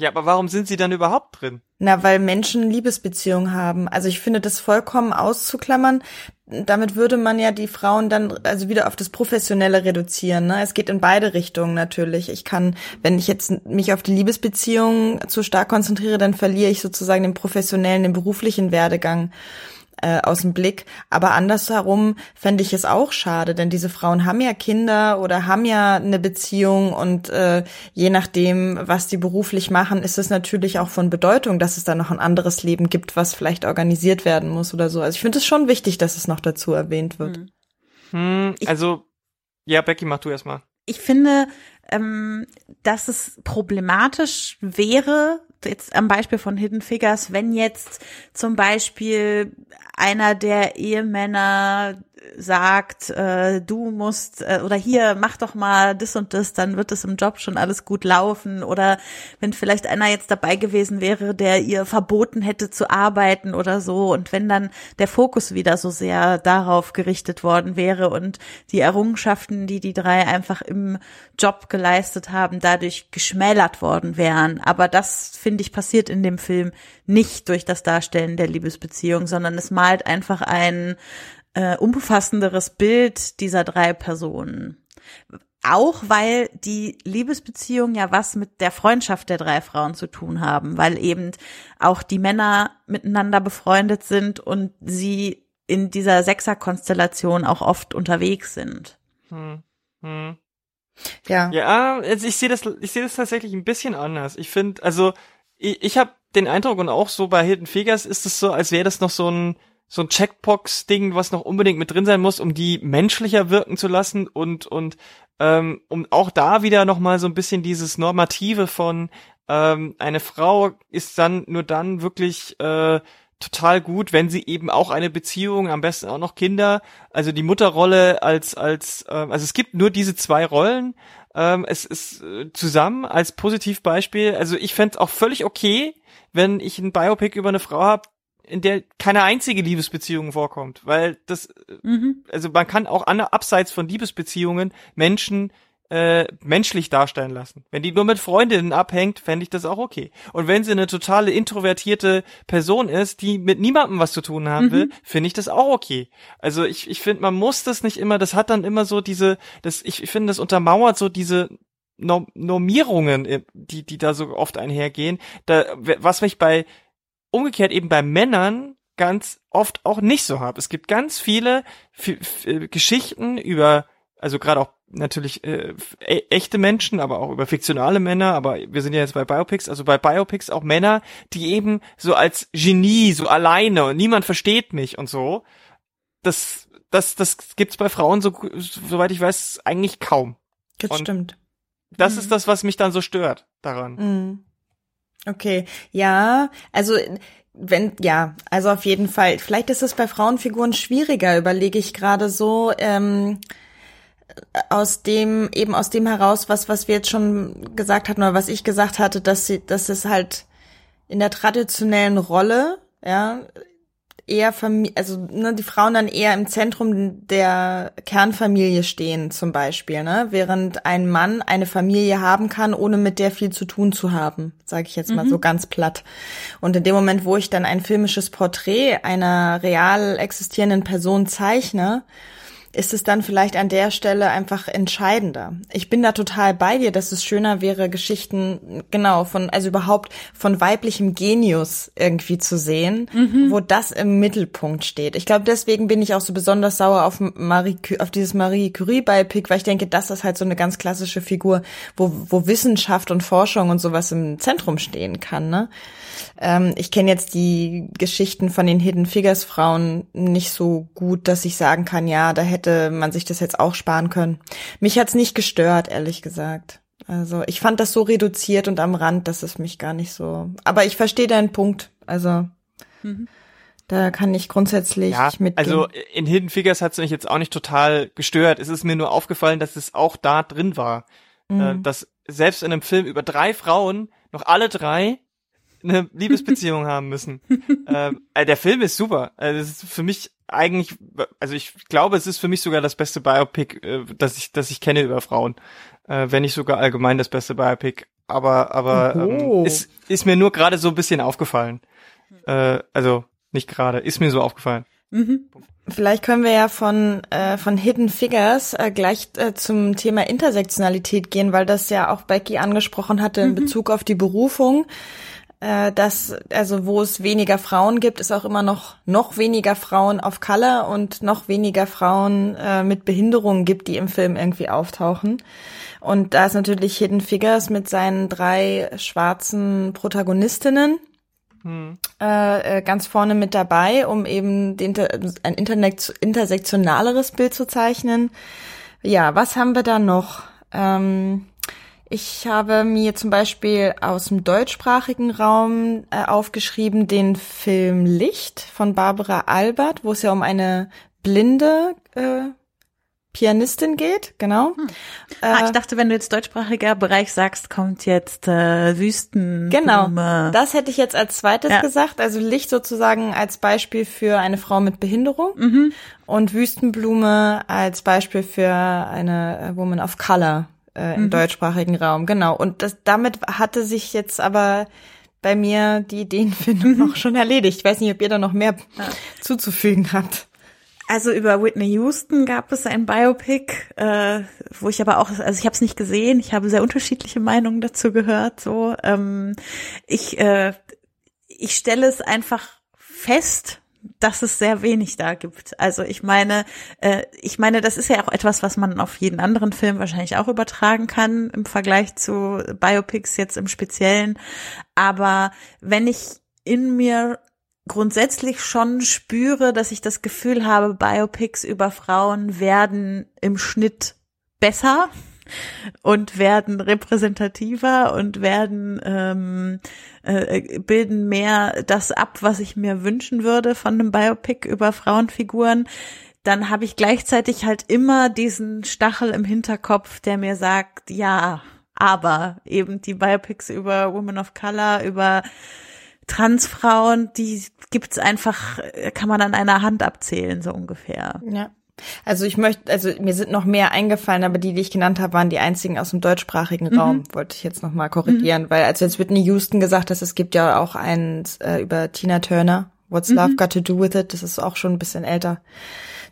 Ja, aber warum sind sie dann überhaupt drin? Na, weil Menschen Liebesbeziehungen haben. Also ich finde das vollkommen auszuklammern. Damit würde man ja die Frauen dann also wieder auf das Professionelle reduzieren. Ne? Es geht in beide Richtungen natürlich. Ich kann, wenn ich jetzt mich auf die Liebesbeziehungen zu stark konzentriere, dann verliere ich sozusagen den professionellen, den beruflichen Werdegang äh, aus dem Blick. Aber andersherum fände ich es auch schade, denn diese Frauen haben ja Kinder oder haben ja eine Beziehung und äh, je nachdem, was die beruflich machen, ist es natürlich auch von Bedeutung, dass es da noch ein anderes Leben gibt, was vielleicht organisiert werden muss oder so. Also ich finde es schon wichtig, dass es noch dazu erwähnt wird. Hm. Hm, also, ja, Becky, mach du erstmal. Ich finde, ähm, dass es problematisch wäre, jetzt am Beispiel von Hidden Figures, wenn jetzt zum Beispiel einer der Ehemänner sagt, äh, du musst äh, oder hier mach doch mal das und das, dann wird es im Job schon alles gut laufen. Oder wenn vielleicht einer jetzt dabei gewesen wäre, der ihr verboten hätte zu arbeiten oder so. Und wenn dann der Fokus wieder so sehr darauf gerichtet worden wäre und die Errungenschaften, die die drei einfach im Job geleistet haben, dadurch geschmälert worden wären, aber das finde ich passiert in dem Film nicht durch das Darstellen der Liebesbeziehung, sondern es malt einfach ein äh, umfassenderes Bild dieser drei Personen. Auch weil die Liebesbeziehungen ja was mit der Freundschaft der drei Frauen zu tun haben, weil eben auch die Männer miteinander befreundet sind und sie in dieser Sechserkonstellation auch oft unterwegs sind. Hm. Hm. Ja. Ja, also ich sehe das, ich sehe das tatsächlich ein bisschen anders. Ich finde, also ich, ich habe den Eindruck und auch so bei Hilton Fegers ist es so, als wäre das noch so ein so ein Checkbox-Ding, was noch unbedingt mit drin sein muss, um die menschlicher wirken zu lassen und und ähm, um auch da wieder noch mal so ein bisschen dieses Normative von ähm, eine Frau ist dann nur dann wirklich äh, total gut, wenn sie eben auch eine Beziehung, am besten auch noch Kinder, also die Mutterrolle als als äh, also es gibt nur diese zwei Rollen. Ähm, es ist äh, zusammen als Positivbeispiel. Also ich fände auch völlig okay, wenn ich ein Biopic über eine Frau habe, in der keine einzige Liebesbeziehung vorkommt, weil das, mhm. also man kann auch an, abseits von Liebesbeziehungen Menschen äh, menschlich darstellen lassen. Wenn die nur mit Freundinnen abhängt, fände ich das auch okay. Und wenn sie eine totale introvertierte Person ist, die mit niemandem was zu tun haben mhm. will, finde ich das auch okay. Also ich, ich finde, man muss das nicht immer, das hat dann immer so diese, das, ich, ich finde, das untermauert so diese Normierungen, äh, die, die da so oft einhergehen. Da, was mich bei umgekehrt eben bei Männern ganz oft auch nicht so habe. Es gibt ganz viele Geschichten über, also gerade auch natürlich äh, e echte Menschen, aber auch über fiktionale Männer, aber wir sind ja jetzt bei Biopics, also bei Biopics auch Männer, die eben so als Genie, so alleine und niemand versteht mich und so. Das, das, das gibt's bei Frauen so, soweit ich weiß, eigentlich kaum. Das und stimmt. Das mhm. ist das, was mich dann so stört daran. Mhm. Okay, ja, also wenn, ja, also auf jeden Fall. Vielleicht ist es bei Frauenfiguren schwieriger, überlege ich gerade so, ähm, aus dem, eben aus dem heraus, was, was wir jetzt schon gesagt hatten oder was ich gesagt hatte, dass sie, dass es halt in der traditionellen Rolle, ja, eher Familie, also ne, die Frauen dann eher im Zentrum der Kernfamilie stehen zum Beispiel, ne? Während ein Mann eine Familie haben kann, ohne mit der viel zu tun zu haben, sage ich jetzt mal mhm. so ganz platt. Und in dem Moment, wo ich dann ein filmisches Porträt einer real existierenden Person zeichne, ist es dann vielleicht an der Stelle einfach entscheidender. Ich bin da total bei dir, dass es schöner wäre, Geschichten, genau, von, also überhaupt von weiblichem Genius irgendwie zu sehen, mhm. wo das im Mittelpunkt steht. Ich glaube, deswegen bin ich auch so besonders sauer auf Marie, auf dieses Marie Curie Biopic, weil ich denke, das ist halt so eine ganz klassische Figur, wo, wo Wissenschaft und Forschung und sowas im Zentrum stehen kann, ne? Ähm, ich kenne jetzt die Geschichten von den Hidden Figures Frauen nicht so gut, dass ich sagen kann, ja, da hätte man sich das jetzt auch sparen können. Mich hat's nicht gestört, ehrlich gesagt. Also ich fand das so reduziert und am Rand, dass es mich gar nicht so. Aber ich verstehe deinen Punkt. Also mhm. da kann ich grundsätzlich ja, mitgehen. Also in Hidden Figures hat's mich jetzt auch nicht total gestört. Es ist mir nur aufgefallen, dass es auch da drin war, mhm. äh, dass selbst in einem Film über drei Frauen noch alle drei eine Liebesbeziehung haben müssen. ähm, äh, der Film ist super. Also das ist für mich eigentlich, also ich glaube, es ist für mich sogar das beste Biopic, äh, das ich, das ich kenne über Frauen. Äh, wenn nicht sogar allgemein das beste Biopic. Aber, aber ähm, ist, ist mir nur gerade so ein bisschen aufgefallen. Äh, also nicht gerade, ist mir so aufgefallen. Mhm. Vielleicht können wir ja von, äh, von Hidden Figures äh, gleich äh, zum Thema Intersektionalität gehen, weil das ja auch Becky angesprochen hatte in mhm. Bezug auf die Berufung äh, dass, also wo es weniger Frauen gibt, ist auch immer noch, noch weniger Frauen auf Color und noch weniger Frauen äh, mit Behinderungen gibt, die im Film irgendwie auftauchen. Und da ist natürlich Hidden Figures mit seinen drei schwarzen Protagonistinnen. Hm. Äh, äh ganz vorne mit dabei, um eben den, ein Internet, intersektionaleres Bild zu zeichnen. Ja, was haben wir da noch? Ähm, ich habe mir zum Beispiel aus dem deutschsprachigen Raum äh, aufgeschrieben den Film Licht von Barbara Albert, wo es ja um eine blinde äh, Pianistin geht, genau. Hm. Ah, ich dachte, wenn du jetzt deutschsprachiger Bereich sagst, kommt jetzt äh, Wüsten. Genau, das hätte ich jetzt als zweites ja. gesagt. Also Licht sozusagen als Beispiel für eine Frau mit Behinderung mhm. und Wüstenblume als Beispiel für eine Woman of Color äh, im mhm. deutschsprachigen Raum, genau. Und das, damit hatte sich jetzt aber bei mir die Ideenfindung mhm. noch schon erledigt. Ich weiß nicht, ob ihr da noch mehr ja. zuzufügen habt. Also über Whitney Houston gab es ein Biopic, äh, wo ich aber auch, also ich habe es nicht gesehen, ich habe sehr unterschiedliche Meinungen dazu gehört. So, ähm, ich äh, ich stelle es einfach fest, dass es sehr wenig da gibt. Also ich meine, äh, ich meine, das ist ja auch etwas, was man auf jeden anderen Film wahrscheinlich auch übertragen kann im Vergleich zu Biopics jetzt im Speziellen. Aber wenn ich in mir grundsätzlich schon spüre, dass ich das Gefühl habe, Biopics über Frauen werden im Schnitt besser und werden repräsentativer und werden ähm, äh, bilden mehr das ab, was ich mir wünschen würde von einem Biopic über Frauenfiguren, dann habe ich gleichzeitig halt immer diesen Stachel im Hinterkopf, der mir sagt, ja, aber eben die Biopics über Women of Color, über Transfrauen, die gibt's einfach, kann man an einer Hand abzählen, so ungefähr. Ja. Also ich möchte, also mir sind noch mehr eingefallen, aber die, die ich genannt habe, waren die einzigen aus dem deutschsprachigen mhm. Raum, wollte ich jetzt nochmal korrigieren, mhm. weil als jetzt Whitney Houston gesagt hast, es gibt ja auch eins äh, über Tina Turner, What's Love mhm. Got to Do With It, das ist auch schon ein bisschen älter.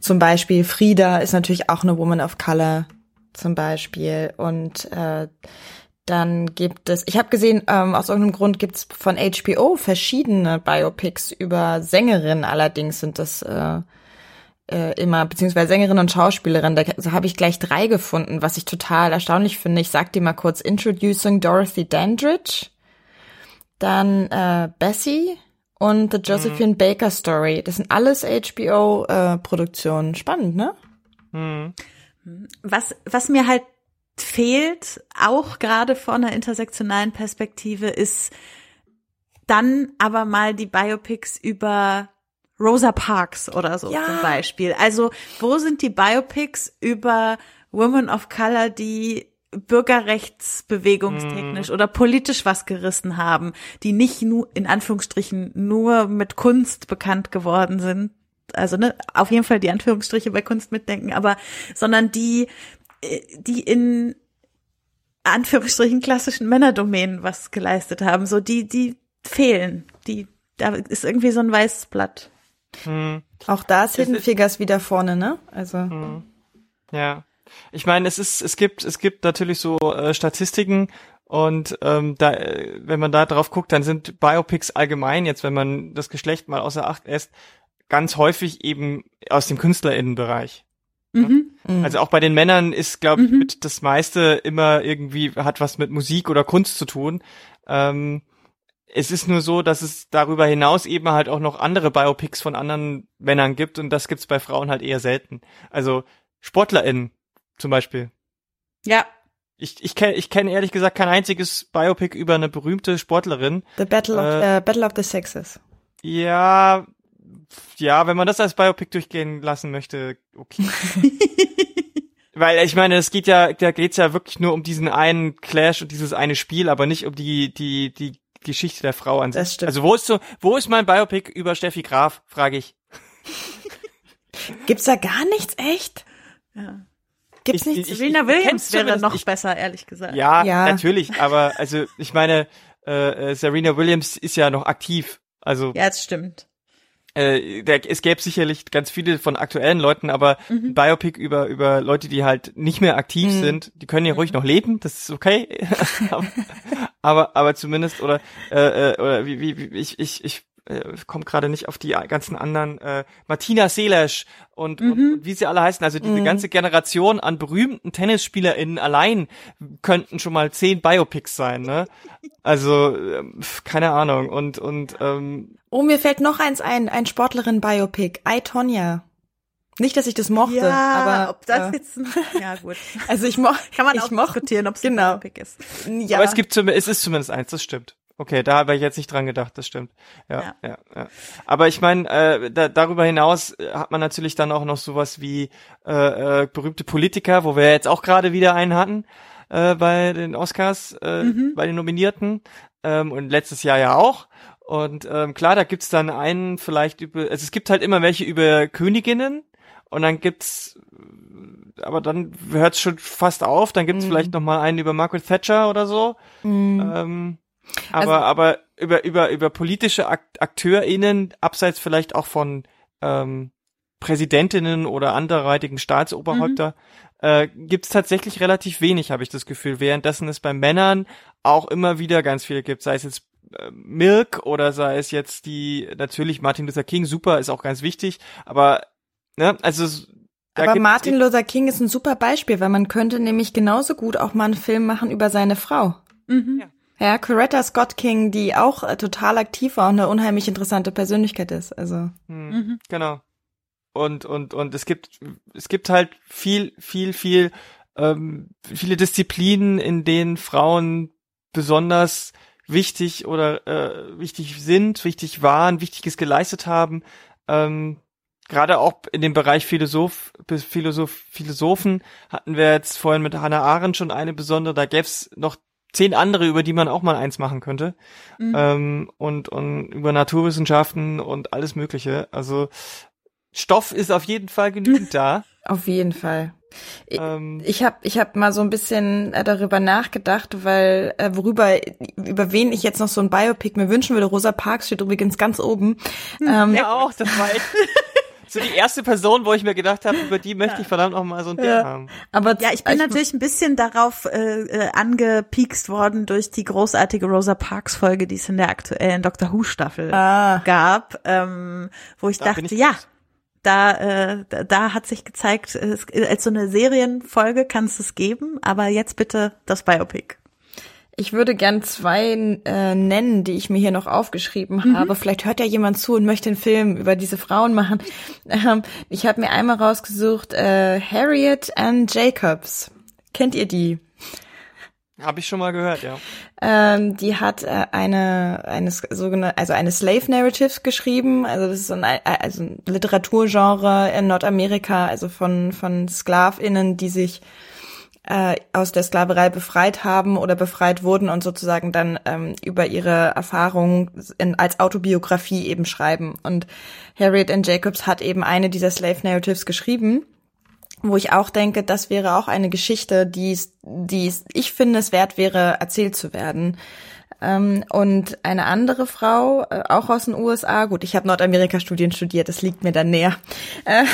Zum Beispiel Frida ist natürlich auch eine Woman of Color, zum Beispiel. Und äh, dann gibt es, ich habe gesehen, ähm, aus irgendeinem Grund gibt es von HBO verschiedene Biopics über Sängerinnen, allerdings sind das äh, äh, immer, beziehungsweise Sängerin und Schauspielerin, da also habe ich gleich drei gefunden, was ich total erstaunlich finde. Ich sag dir mal kurz Introducing Dorothy Dandridge, dann äh, Bessie und The Josephine mhm. Baker Story. Das sind alles HBO-Produktionen. Äh, Spannend, ne? Mhm. Was, was mir halt fehlt, auch gerade von einer intersektionalen Perspektive, ist dann aber mal die Biopics über Rosa Parks oder so ja. zum Beispiel. Also wo sind die Biopics über Women of Color, die bürgerrechtsbewegungstechnisch mm. oder politisch was gerissen haben, die nicht nur in Anführungsstrichen nur mit Kunst bekannt geworden sind. Also ne, auf jeden Fall die Anführungsstriche bei Kunst mitdenken, aber sondern die, äh, die in Anführungsstrichen klassischen Männerdomänen was geleistet haben, so die, die fehlen, die, da ist irgendwie so ein weißes Blatt. Hm. Auch da ist Hidden Figures wieder vorne, ne? Also. Hm. Ja. Ich meine, es ist, es gibt, es gibt natürlich so äh, Statistiken und ähm, da, äh, wenn man da drauf guckt, dann sind Biopics allgemein jetzt, wenn man das Geschlecht mal außer Acht lässt, ganz häufig eben aus dem KünstlerInnenbereich. Mhm. mhm. Also auch bei den Männern ist, glaube ich, mhm. das meiste immer irgendwie hat was mit Musik oder Kunst zu tun. Ähm, es ist nur so, dass es darüber hinaus eben halt auch noch andere Biopics von anderen Männern gibt und das gibt's bei Frauen halt eher selten. Also SportlerInnen zum Beispiel. Ja. Ich, ich kenne ich kenn ehrlich gesagt kein einziges Biopic über eine berühmte Sportlerin. The Battle of, äh, uh, Battle of the Sexes. Ja, ja, wenn man das als Biopic durchgehen lassen möchte, okay. Weil ich meine, es geht ja, da geht's ja wirklich nur um diesen einen Clash und dieses eine Spiel, aber nicht um die die die Geschichte der Frau an sich. Also wo ist so, wo ist mein Biopic über Steffi Graf, frage ich. Gibt's da gar nichts echt? Ja. Gibt's ich, nichts? Ich, Serena Williams wäre noch ich, besser, ehrlich gesagt. Ja, ja, natürlich, aber also ich meine, äh, äh, Serena Williams ist ja noch aktiv. Also Ja, das stimmt äh, der, es gäbe sicherlich ganz viele von aktuellen Leuten, aber mhm. Biopic über über Leute, die halt nicht mehr aktiv mhm. sind, die können ja ruhig mhm. noch leben, das ist okay. aber aber zumindest oder äh, äh, oder wie, wie, wie ich ich ich äh, komme gerade nicht auf die ganzen anderen, äh, Martina Seles und, mhm. und, wie sie alle heißen, also diese mhm. ganze Generation an berühmten TennisspielerInnen allein könnten schon mal zehn Biopics sein, ne? Also, äh, keine Ahnung. Und, und ähm, Oh, mir fällt noch eins ein, ein Sportlerin-Biopic, I, Tonya. Nicht, dass ich das mochte, ja, aber ob das äh, jetzt ja gut. Also ich mo kann man auch diskutieren, ob es genau. ein Biopic ist. Ja. Aber es gibt es ist zumindest eins, das stimmt. Okay, da habe ich jetzt nicht dran gedacht, das stimmt. Ja, ja. ja, ja. Aber ich meine, äh, da, darüber hinaus äh, hat man natürlich dann auch noch sowas wie äh, äh, berühmte Politiker, wo wir jetzt auch gerade wieder einen hatten äh, bei den Oscars, äh, mhm. bei den Nominierten ähm, und letztes Jahr ja auch. Und ähm, klar, da gibt's dann einen vielleicht über, also es gibt halt immer welche über Königinnen und dann gibt's, aber dann hört's schon fast auf. Dann gibt's mhm. vielleicht noch mal einen über Margaret Thatcher oder so. Mhm. Ähm, aber, also, aber über, über, über politische AkteurInnen, abseits vielleicht auch von ähm, Präsidentinnen oder anderweitigen Staatsoberhäupter, mhm. äh, gibt es tatsächlich relativ wenig, habe ich das Gefühl. Währenddessen es bei Männern auch immer wieder ganz viele gibt, sei es jetzt äh, Milk oder sei es jetzt die, natürlich Martin Luther King, super, ist auch ganz wichtig, aber ne, also aber Martin Luther King ist ein super Beispiel, weil man könnte nämlich genauso gut auch mal einen Film machen über seine Frau. Mhm. Ja. Ja, Coretta Scott King, die auch äh, total aktiv war und eine unheimlich interessante Persönlichkeit ist. Also hm, mhm. genau. Und und und es gibt es gibt halt viel viel viel ähm, viele Disziplinen, in denen Frauen besonders wichtig oder äh, wichtig sind, wichtig waren, wichtiges geleistet haben. Ähm, Gerade auch in dem Bereich Philosoph, Philosoph, Philosophen hatten wir jetzt vorhin mit Hannah Arendt schon eine besondere. Da gäb's noch zehn andere, über die man auch mal eins machen könnte. Mhm. Ähm, und, und über Naturwissenschaften und alles Mögliche. Also Stoff ist auf jeden Fall genügend da. Auf jeden Fall. Ich, ähm, ich habe ich hab mal so ein bisschen äh, darüber nachgedacht, weil äh, worüber über wen ich jetzt noch so ein Biopic mir wünschen würde. Rosa Parks steht übrigens ganz oben. Hm, ähm, ja auch, das war ich. so die erste Person, wo ich mir gedacht habe, über die möchte ich verdammt noch mal so ein Ding haben. Aber ja, ich bin natürlich ein bisschen darauf äh, äh, angepiekst worden durch die großartige Rosa Parks Folge, die es in der aktuellen Doctor Who Staffel ah. gab, ähm, wo ich da dachte, ich ja, da, äh, da, da hat sich gezeigt, es, als so eine Serienfolge kann es es geben, aber jetzt bitte das Biopic. Ich würde gern zwei äh, nennen, die ich mir hier noch aufgeschrieben mhm. habe. Vielleicht hört ja jemand zu und möchte einen Film über diese Frauen machen. Ähm, ich habe mir einmal rausgesucht äh, Harriet and Jacobs. Kennt ihr die? Habe ich schon mal gehört, ja. Ähm, die hat äh, eine eine sogenannte also eine Slave Narrative geschrieben. Also das ist so ein, also ein Literaturgenre in Nordamerika, also von von Sklavinnen, die sich äh, aus der Sklaverei befreit haben oder befreit wurden und sozusagen dann ähm, über ihre Erfahrungen in, als Autobiografie eben schreiben. Und Harriet N. Jacobs hat eben eine dieser Slave Narratives geschrieben wo ich auch denke, das wäre auch eine Geschichte, die die ich finde es wert wäre, erzählt zu werden. Ähm, und eine andere Frau, äh, auch aus den USA, gut, ich habe Nordamerika-Studien studiert, das liegt mir dann näher, äh,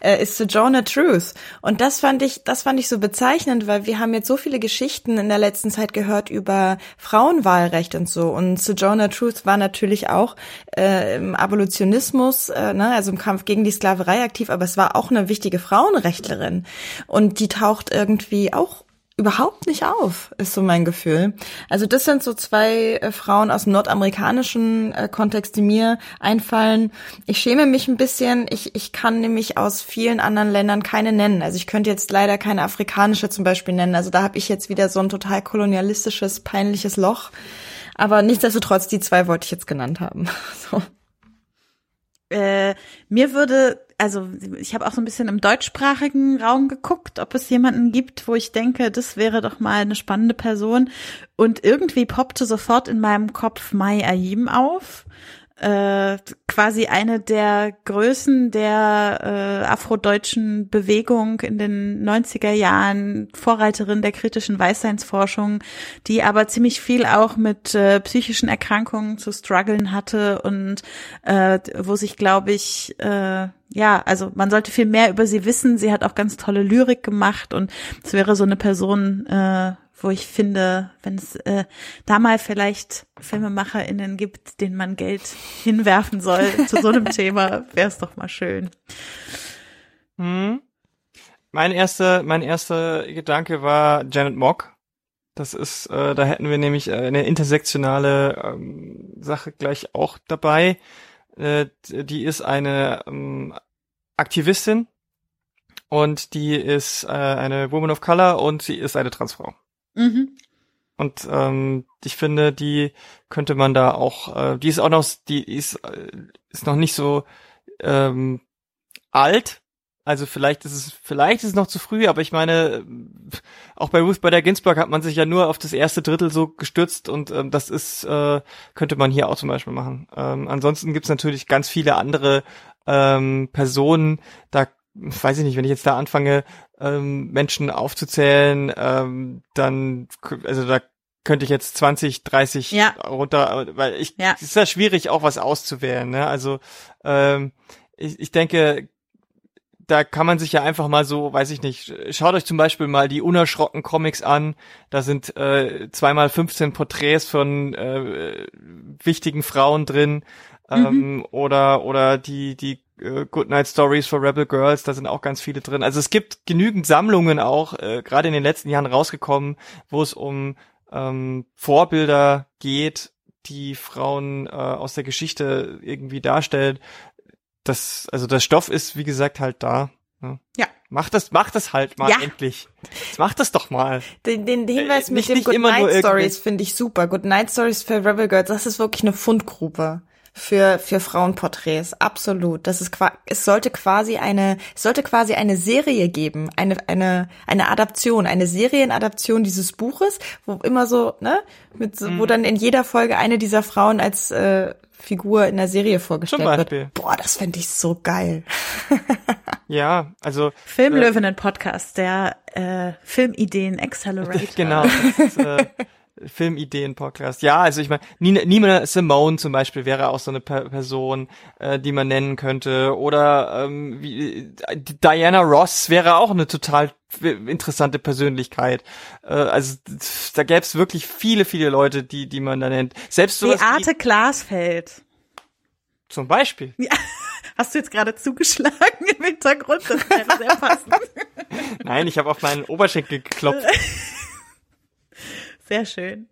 äh, ist Sojourner Truth. Und das fand ich, das fand ich so bezeichnend, weil wir haben jetzt so viele Geschichten in der letzten Zeit gehört über Frauenwahlrecht und so. Und Sojourner Truth war natürlich auch äh, im Abolitionismus, äh, ne, also im Kampf gegen die Sklaverei aktiv, aber es war auch eine wichtige Frauenrechtlerin. Und die taucht irgendwie auch überhaupt nicht auf, ist so mein Gefühl. Also das sind so zwei äh, Frauen aus dem nordamerikanischen äh, Kontext, die mir einfallen. Ich schäme mich ein bisschen. Ich, ich kann nämlich aus vielen anderen Ländern keine nennen. Also ich könnte jetzt leider keine afrikanische zum Beispiel nennen. Also da habe ich jetzt wieder so ein total kolonialistisches, peinliches Loch. Aber nichtsdestotrotz, die zwei wollte ich jetzt genannt haben. So. Äh, mir würde also ich habe auch so ein bisschen im deutschsprachigen Raum geguckt, ob es jemanden gibt, wo ich denke, das wäre doch mal eine spannende Person. Und irgendwie poppte sofort in meinem Kopf Mai Ayim auf äh, quasi eine der Größen der äh, afrodeutschen Bewegung in den 90er Jahren, Vorreiterin der kritischen Weißseinsforschung, die aber ziemlich viel auch mit äh, psychischen Erkrankungen zu strugglen hatte und äh, wo sich, glaube ich, äh, ja, also man sollte viel mehr über sie wissen. Sie hat auch ganz tolle Lyrik gemacht und es wäre so eine Person, äh, wo ich finde, wenn es äh, da mal vielleicht FilmemacherInnen gibt, denen man Geld hinwerfen soll zu so einem Thema, wäre es doch mal schön. Hm. Mein erster, mein erster Gedanke war Janet Mock. Das ist, äh, da hätten wir nämlich äh, eine intersektionale ähm, Sache gleich auch dabei. Äh, die ist eine ähm, Aktivistin und die ist äh, eine Woman of Color und sie ist eine Transfrau. Mhm. Und ähm, ich finde, die könnte man da auch, äh, die ist auch noch, die ist, äh, ist noch nicht so ähm, alt. Also vielleicht ist es, vielleicht ist es noch zu früh, aber ich meine, auch bei Ruth Bader Ginsburg hat man sich ja nur auf das erste Drittel so gestützt und ähm, das ist, äh, könnte man hier auch zum Beispiel machen. Ähm, ansonsten gibt's natürlich ganz viele andere ähm, Personen, da weiß ich nicht, wenn ich jetzt da anfange, ähm, Menschen aufzuzählen, ähm, dann, also da könnte ich jetzt 20, 30 ja. runter, weil ich, ja. es ist ja schwierig, auch was auszuwählen, ne? Also, ähm, ich, ich denke, da kann man sich ja einfach mal so, weiß ich nicht, schaut euch zum Beispiel mal die unerschrocken Comics an. Da sind äh, zweimal 15 Porträts von äh, wichtigen Frauen drin. Mhm. Ähm, oder oder die die äh, Goodnight Stories for Rebel Girls, da sind auch ganz viele drin. Also es gibt genügend Sammlungen auch, äh, gerade in den letzten Jahren rausgekommen, wo es um ähm, Vorbilder geht, die Frauen äh, aus der Geschichte irgendwie darstellen. Das, also der Stoff ist, wie gesagt, halt da. Ne? Ja. Mach das, mach das halt mal ja. endlich. Jetzt mach das doch mal. Den, den Hinweis äh, mit nicht, dem Good Night Stories finde ich super. Good Night Stories für Rebel Girls, das ist wirklich eine Fundgrube für, für Frauenporträts. Absolut. Das ist, es sollte quasi eine, es sollte quasi eine Serie geben, eine, eine, eine Adaption, eine Serienadaption dieses Buches, wo immer so, ne, mit, so, mhm. wo dann in jeder Folge eine dieser Frauen als, äh, Figur in der Serie vorgestellt wird. Boah, das fände ich so geil. ja, also Filmlöwinnen Podcast, der äh, Filmideen Accelerator. genau. Das ist, äh, Filmideen-Podcast. Ja, also ich meine, Nina, Simone zum Beispiel wäre auch so eine per Person, äh, die man nennen könnte. Oder ähm, wie, Diana Ross wäre auch eine total interessante Persönlichkeit. Äh, also da gäbe es wirklich viele, viele Leute, die, die man da nennt. Selbst so Beate Glasfeld. Zum Beispiel. Ja. Hast du jetzt gerade zugeschlagen im Hintergrund? Das wäre sehr passend. Nein, ich habe auf meinen Oberschenkel geklopft. Sehr schön.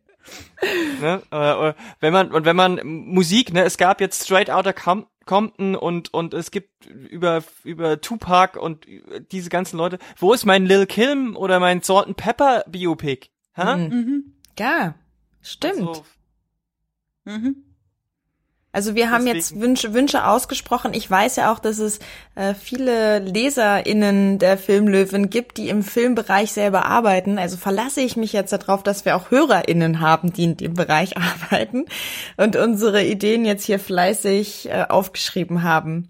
Ne? Äh, wenn man und wenn man Musik, ne, es gab jetzt Straight Outta Compton und und es gibt über über Tupac und diese ganzen Leute. Wo ist mein Lil Kim oder mein Salt and Pepper Biopic? Ha? Mhm. mhm. Ja, stimmt. Also, mhm. Also wir haben Deswegen. jetzt Wünsche, Wünsche ausgesprochen. Ich weiß ja auch, dass es äh, viele LeserInnen der Filmlöwen gibt, die im Filmbereich selber arbeiten. Also verlasse ich mich jetzt darauf, dass wir auch HörerInnen haben, die in dem Bereich arbeiten und unsere Ideen jetzt hier fleißig äh, aufgeschrieben haben.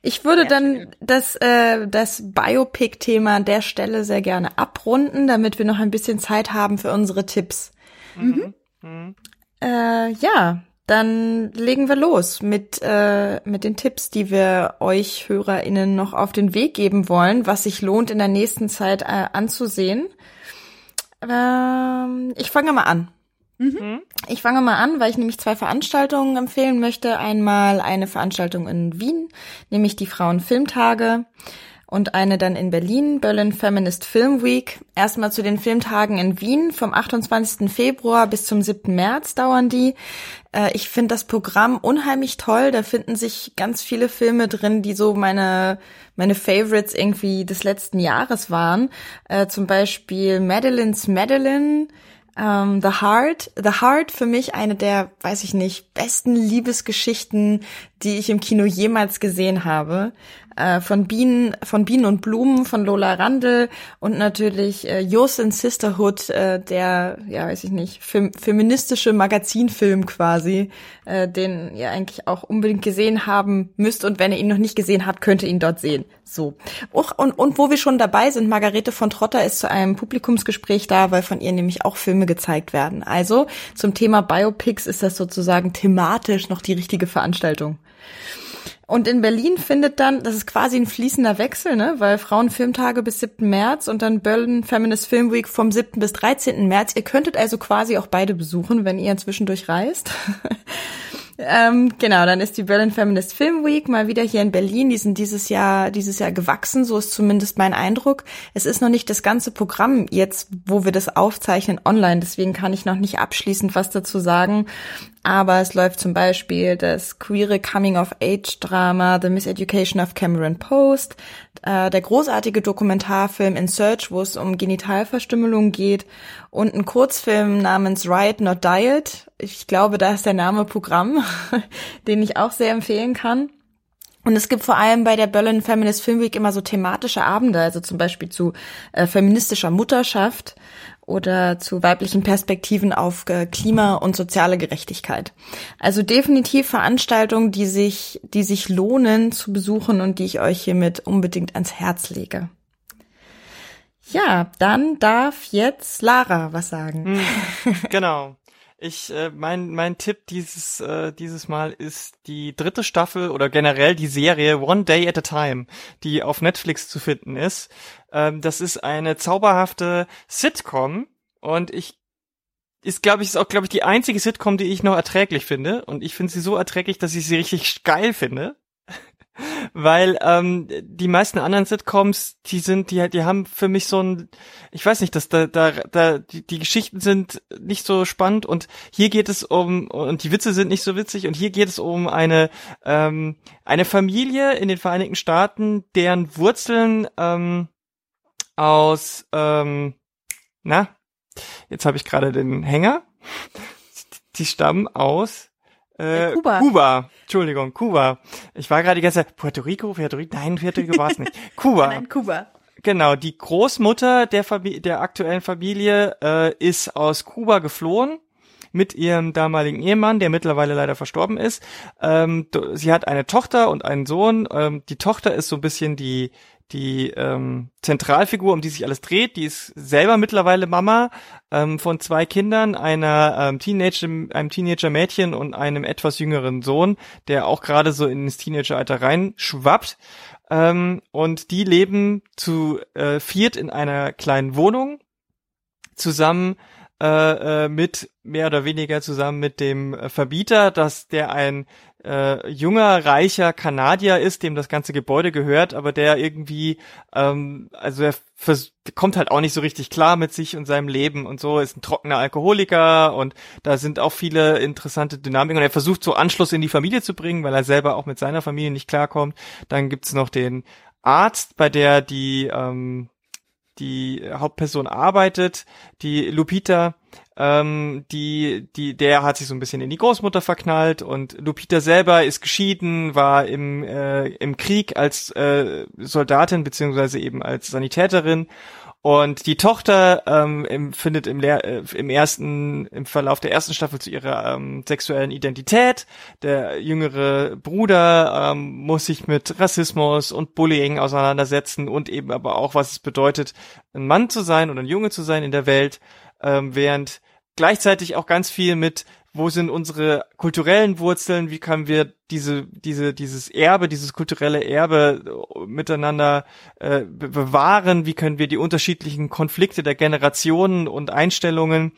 Ich würde ja, dann das, äh, das Biopic-Thema an der Stelle sehr gerne abrunden, damit wir noch ein bisschen Zeit haben für unsere Tipps. Mhm. Mhm. Äh, ja, dann legen wir los mit, äh, mit den Tipps, die wir euch HörerInnen noch auf den Weg geben wollen, was sich lohnt in der nächsten Zeit äh, anzusehen. Ähm, ich fange mal an. Mhm. Ich fange mal an, weil ich nämlich zwei Veranstaltungen empfehlen möchte. Einmal eine Veranstaltung in Wien, nämlich die Frauenfilmtage und eine dann in Berlin, Berlin Feminist Film Week. Erstmal zu den Filmtagen in Wien. Vom 28. Februar bis zum 7. März dauern die. Äh, ich finde das Programm unheimlich toll. Da finden sich ganz viele Filme drin, die so meine, meine Favorites irgendwie des letzten Jahres waren. Äh, zum Beispiel Madeline's Madeline. Um, ähm, The Heart. The Heart für mich eine der, weiß ich nicht, besten Liebesgeschichten, die ich im Kino jemals gesehen habe äh, von Bienen, von Bienen und Blumen von Lola Randl und natürlich äh, Yosin Sisterhood, äh, der, ja, weiß ich nicht, fem feministische Magazinfilm quasi, äh, den ihr eigentlich auch unbedingt gesehen haben müsst und wenn ihr ihn noch nicht gesehen habt, könnt ihr ihn dort sehen. So. Och, und, und wo wir schon dabei sind, Margarete von Trotter ist zu einem Publikumsgespräch da, weil von ihr nämlich auch Filme gezeigt werden. Also zum Thema Biopics ist das sozusagen thematisch noch die richtige Veranstaltung. Und in Berlin findet dann, das ist quasi ein fließender Wechsel, ne, weil Frauenfilmtage bis 7. März und dann Berlin Feminist Film Week vom 7. bis 13. März. Ihr könntet also quasi auch beide besuchen, wenn ihr zwischendurch reist. Ähm, genau, dann ist die Berlin Feminist Film Week mal wieder hier in Berlin. Die sind dieses Jahr, dieses Jahr gewachsen, so ist zumindest mein Eindruck. Es ist noch nicht das ganze Programm jetzt, wo wir das aufzeichnen, online. Deswegen kann ich noch nicht abschließend was dazu sagen. Aber es läuft zum Beispiel das queere Coming-of-Age-Drama The Miseducation of Cameron Post, äh, der großartige Dokumentarfilm In Search, wo es um Genitalverstümmelung geht und ein Kurzfilm namens Riot Not Diet. Ich glaube, da ist der Name Programm, den ich auch sehr empfehlen kann. Und es gibt vor allem bei der Berlin Feminist Film Week immer so thematische Abende, also zum Beispiel zu äh, feministischer Mutterschaft oder zu weiblichen Perspektiven auf äh, Klima und soziale Gerechtigkeit. Also definitiv Veranstaltungen, die sich, die sich lohnen zu besuchen und die ich euch hiermit unbedingt ans Herz lege. Ja, dann darf jetzt Lara was sagen. Hm, genau. Ich, äh, mein, mein Tipp dieses, äh, dieses Mal ist die dritte Staffel oder generell die Serie One Day at a Time, die auf Netflix zu finden ist. Ähm, das ist eine zauberhafte Sitcom und ich ist, glaube ich, ist auch, glaube ich, die einzige Sitcom, die ich noch erträglich finde. Und ich finde sie so erträglich, dass ich sie richtig geil finde weil ähm, die meisten anderen Sitcoms, die sind, die, die haben für mich so ein, ich weiß nicht, dass da, da, da die, die Geschichten sind nicht so spannend und hier geht es um und die Witze sind nicht so witzig und hier geht es um eine ähm, eine Familie in den Vereinigten Staaten, deren Wurzeln ähm, aus ähm, na jetzt habe ich gerade den Hänger, die stammen aus äh, Kuba. Kuba. Entschuldigung, Kuba. Ich war gerade die ganze Zeit, Puerto Rico, Puerto Rico, nein, Puerto Rico war es nicht. Kuba. Nein, Kuba. Genau, die Großmutter der, Familie, der aktuellen Familie äh, ist aus Kuba geflohen mit ihrem damaligen Ehemann, der mittlerweile leider verstorben ist. Ähm, sie hat eine Tochter und einen Sohn. Ähm, die Tochter ist so ein bisschen die die ähm, Zentralfigur, um die sich alles dreht, die ist selber mittlerweile Mama ähm, von zwei Kindern, einer ähm, Teenager, einem Teenager-Mädchen und einem etwas jüngeren Sohn, der auch gerade so ins Teenageralter reinschwappt. Ähm, und die leben zu äh, viert in einer kleinen Wohnung zusammen äh, äh, mit mehr oder weniger zusammen mit dem Verbieter, dass der ein äh, junger, reicher Kanadier ist, dem das ganze Gebäude gehört, aber der irgendwie, ähm, also er kommt halt auch nicht so richtig klar mit sich und seinem Leben und so, ist ein trockener Alkoholiker und da sind auch viele interessante Dynamiken und er versucht so Anschluss in die Familie zu bringen, weil er selber auch mit seiner Familie nicht klarkommt. Dann gibt's noch den Arzt, bei der die ähm, die Hauptperson arbeitet, die Lupita, ähm, die, die, der hat sich so ein bisschen in die Großmutter verknallt und Lupita selber ist geschieden, war im, äh, im Krieg als äh, Soldatin beziehungsweise eben als Sanitäterin und die Tochter ähm, im, findet im, Lehr äh, im ersten, im Verlauf der ersten Staffel zu ihrer ähm, sexuellen Identität. Der jüngere Bruder ähm, muss sich mit Rassismus und Bullying auseinandersetzen und eben aber auch, was es bedeutet, ein Mann zu sein oder ein Junge zu sein in der Welt, ähm, während gleichzeitig auch ganz viel mit wo sind unsere kulturellen Wurzeln, wie können wir diese, diese, dieses Erbe, dieses kulturelle Erbe äh, miteinander äh, bewahren, wie können wir die unterschiedlichen Konflikte der Generationen und Einstellungen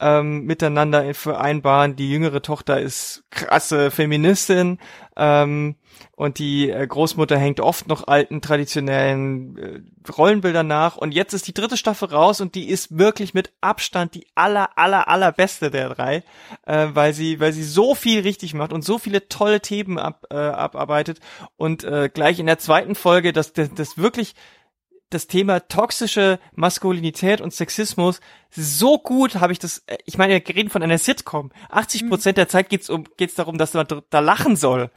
ähm, miteinander vereinbaren. Die jüngere Tochter ist krasse Feministin, ähm, und die äh, Großmutter hängt oft noch alten traditionellen äh, Rollenbildern nach und jetzt ist die dritte Staffel raus und die ist wirklich mit Abstand die aller aller allerbeste der drei, äh, weil sie weil sie so viel richtig macht und so viele tolle Themen ab, äh, abarbeitet und äh, gleich in der zweiten Folge das das, das wirklich das Thema toxische Maskulinität und Sexismus so gut habe ich das, äh, ich meine, wir reden von einer Sitcom. 80 Prozent der Zeit geht's um, geht's darum, dass man da lachen soll.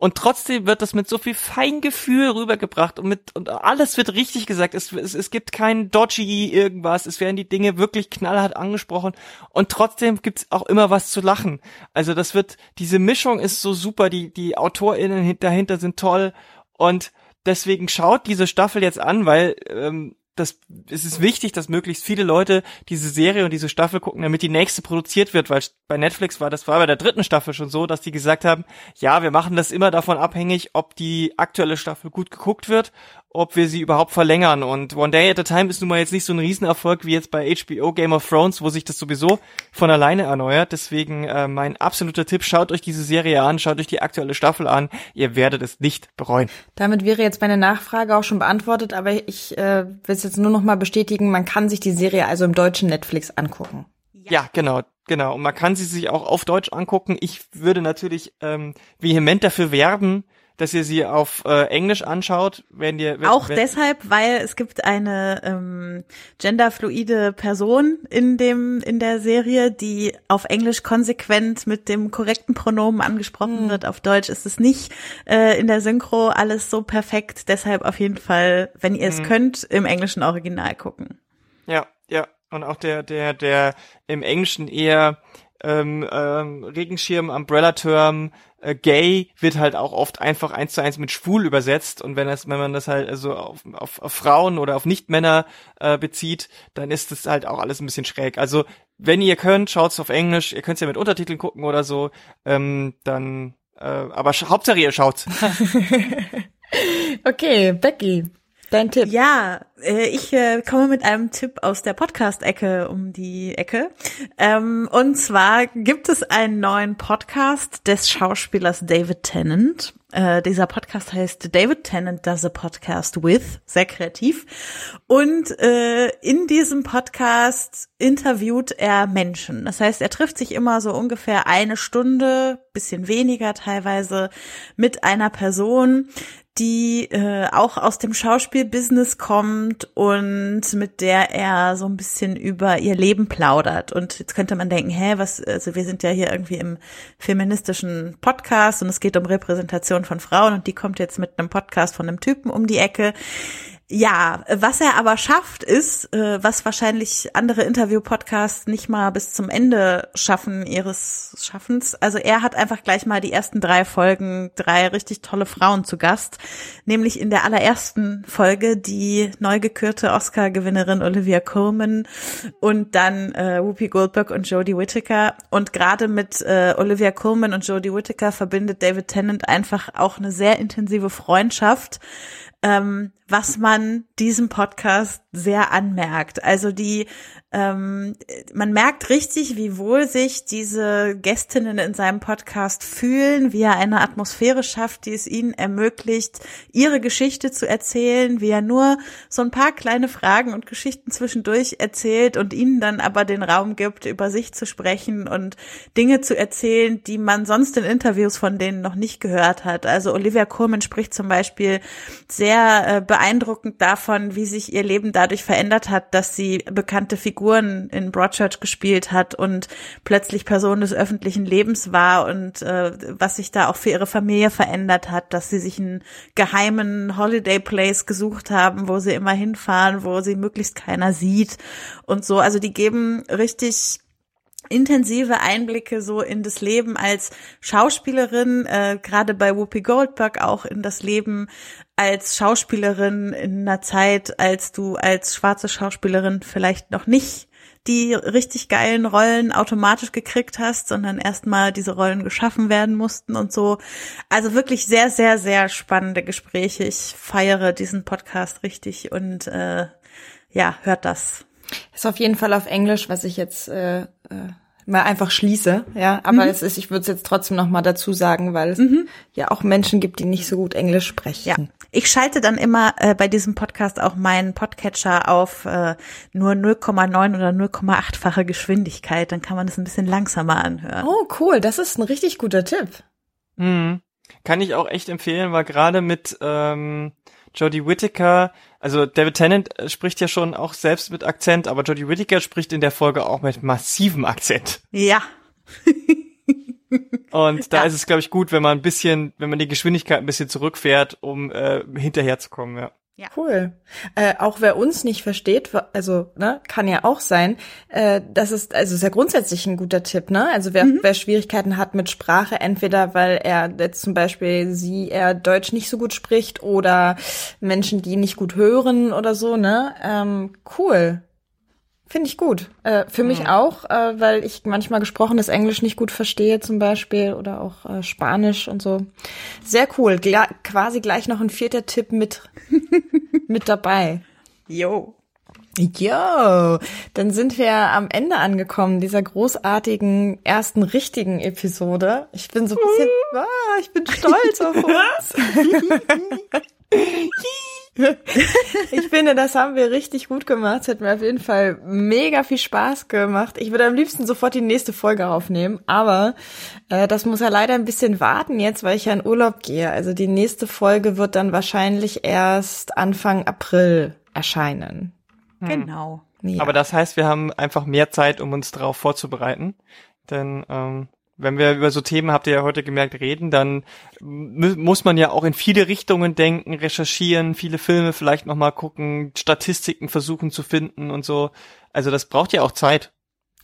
Und trotzdem wird das mit so viel Feingefühl rübergebracht und mit, und alles wird richtig gesagt. Es, es, es gibt kein dodgy irgendwas. Es werden die Dinge wirklich knallhart angesprochen. Und trotzdem gibt's auch immer was zu lachen. Also das wird, diese Mischung ist so super. Die, die AutorInnen dahinter sind toll. Und deswegen schaut diese Staffel jetzt an, weil, ähm, das, es ist wichtig, dass möglichst viele Leute diese Serie und diese Staffel gucken, damit die nächste produziert wird, weil bei Netflix war das war bei der dritten Staffel schon so, dass die gesagt haben, ja, wir machen das immer davon abhängig, ob die aktuelle Staffel gut geguckt wird ob wir sie überhaupt verlängern. Und One Day at a Time ist nun mal jetzt nicht so ein Riesenerfolg wie jetzt bei HBO Game of Thrones, wo sich das sowieso von alleine erneuert. Deswegen äh, mein absoluter Tipp, schaut euch diese Serie an, schaut euch die aktuelle Staffel an. Ihr werdet es nicht bereuen. Damit wäre jetzt meine Nachfrage auch schon beantwortet, aber ich äh, will es jetzt nur noch mal bestätigen, man kann sich die Serie also im deutschen Netflix angucken. Ja, ja genau. Genau, und man kann sie sich auch auf Deutsch angucken. Ich würde natürlich ähm, vehement dafür werben, dass ihr sie auf äh, Englisch anschaut, wenn ihr wenn, auch wenn, deshalb, weil es gibt eine ähm, genderfluide Person in dem in der Serie, die auf Englisch konsequent mit dem korrekten Pronomen angesprochen mhm. wird. Auf Deutsch ist es nicht äh, in der Synchro alles so perfekt. Deshalb auf jeden Fall, wenn ihr es mhm. könnt, im englischen Original gucken. Ja, ja, und auch der der der im Englischen eher ähm, ähm, Regenschirm, Umbrella-Term, äh, gay wird halt auch oft einfach eins zu eins mit schwul übersetzt und wenn das, wenn man das halt also auf, auf, auf Frauen oder auf Nichtmänner äh, bezieht, dann ist das halt auch alles ein bisschen schräg. Also wenn ihr könnt, schaut's auf Englisch, ihr könnt's ja mit Untertiteln gucken oder so, ähm, dann äh, aber Hauptsache ihr schaut's. okay, Becky, Dein Tipp. Ja, äh, ich äh, komme mit einem Tipp aus der Podcast-Ecke um die Ecke. Ähm, und zwar gibt es einen neuen Podcast des Schauspielers David Tennant. Äh, dieser Podcast heißt David Tennant Does a Podcast With, sehr kreativ. Und in diesem Podcast interviewt er Menschen. Das heißt, er trifft sich immer so ungefähr eine Stunde, bisschen weniger teilweise, mit einer Person, die äh, auch aus dem Schauspielbusiness kommt und mit der er so ein bisschen über ihr Leben plaudert. Und jetzt könnte man denken, hä, was, also wir sind ja hier irgendwie im feministischen Podcast und es geht um Repräsentation von Frauen und die kommt jetzt mit einem Podcast von einem Typen um die Ecke. Ja, was er aber schafft, ist, äh, was wahrscheinlich andere Interview-Podcasts nicht mal bis zum Ende schaffen ihres Schaffens. Also er hat einfach gleich mal die ersten drei Folgen drei richtig tolle Frauen zu Gast. Nämlich in der allerersten Folge die neu gekürte Oscar-Gewinnerin Olivia Colman und dann äh, Whoopi Goldberg und Jodie Whittaker. Und gerade mit äh, Olivia Colman und Jodie Whittaker verbindet David Tennant einfach auch eine sehr intensive Freundschaft ähm, was man diesem Podcast sehr anmerkt. Also die ähm, man merkt richtig, wie wohl sich diese Gästinnen in seinem Podcast fühlen, wie er eine Atmosphäre schafft, die es ihnen ermöglicht, ihre Geschichte zu erzählen, wie er nur so ein paar kleine Fragen und Geschichten zwischendurch erzählt und ihnen dann aber den Raum gibt, über sich zu sprechen und Dinge zu erzählen, die man sonst in Interviews von denen noch nicht gehört hat. Also Olivia Colman spricht zum Beispiel sehr äh, beeindruckend davon, wie sich ihr Leben dadurch verändert hat, dass sie bekannte Figuren Figuren in Broadchurch gespielt hat und plötzlich Person des öffentlichen Lebens war und äh, was sich da auch für ihre Familie verändert hat, dass sie sich einen geheimen Holiday Place gesucht haben, wo sie immer hinfahren, wo sie möglichst keiner sieht und so. Also die geben richtig intensive Einblicke so in das Leben als Schauspielerin, äh, gerade bei Whoopi Goldberg auch in das Leben als Schauspielerin in einer Zeit, als du als schwarze Schauspielerin vielleicht noch nicht die richtig geilen Rollen automatisch gekriegt hast, sondern erstmal diese Rollen geschaffen werden mussten und so. Also wirklich sehr, sehr, sehr spannende Gespräche. Ich feiere diesen Podcast richtig und äh, ja, hört das. Ist auf jeden Fall auf Englisch, was ich jetzt äh, äh mal einfach schließe, ja. Aber mhm. es ist, ich würde es jetzt trotzdem noch mal dazu sagen, weil es mhm. ja auch Menschen gibt, die nicht so gut Englisch sprechen. Ja. Ich schalte dann immer äh, bei diesem Podcast auch meinen Podcatcher auf äh, nur 0,9 oder 0,8-fache Geschwindigkeit. Dann kann man es ein bisschen langsamer anhören. Oh, cool. Das ist ein richtig guter Tipp. Mhm. Kann ich auch echt empfehlen, weil gerade mit ähm, Jodie Whittaker, also David Tennant äh, spricht ja schon auch selbst mit Akzent, aber Jodie Whittaker spricht in der Folge auch mit massivem Akzent. Ja. Und da ja. ist es, glaube ich, gut, wenn man ein bisschen, wenn man die Geschwindigkeit ein bisschen zurückfährt, um äh, hinterherzukommen, ja. Ja. Cool. Äh, auch wer uns nicht versteht, also ne, kann ja auch sein. Äh, das ist also sehr grundsätzlich ein guter Tipp, ne? Also wer, mhm. wer Schwierigkeiten hat mit Sprache, entweder weil er jetzt zum Beispiel sie er Deutsch nicht so gut spricht oder Menschen, die nicht gut hören oder so, ne? Ähm, cool. Finde ich gut. Äh, für mhm. mich auch, äh, weil ich manchmal gesprochenes Englisch nicht gut verstehe zum Beispiel oder auch äh, Spanisch und so. Sehr cool. Gla quasi gleich noch ein vierter Tipp mit, mit dabei. Jo. Jo, dann sind wir am Ende angekommen dieser großartigen ersten richtigen Episode. Ich bin so ein bisschen, ah, ich bin stolz auf uns. ich finde, das haben wir richtig gut gemacht. Es hat mir auf jeden Fall mega viel Spaß gemacht. Ich würde am liebsten sofort die nächste Folge aufnehmen, aber äh, das muss ja leider ein bisschen warten jetzt, weil ich ja in Urlaub gehe. Also die nächste Folge wird dann wahrscheinlich erst Anfang April erscheinen. Hm. Genau. Ja. Aber das heißt, wir haben einfach mehr Zeit, um uns darauf vorzubereiten. Denn ähm, wenn wir über so Themen, habt ihr ja heute gemerkt, reden, dann muss man ja auch in viele Richtungen denken, recherchieren, viele Filme vielleicht nochmal gucken, Statistiken versuchen zu finden und so. Also das braucht ja auch Zeit.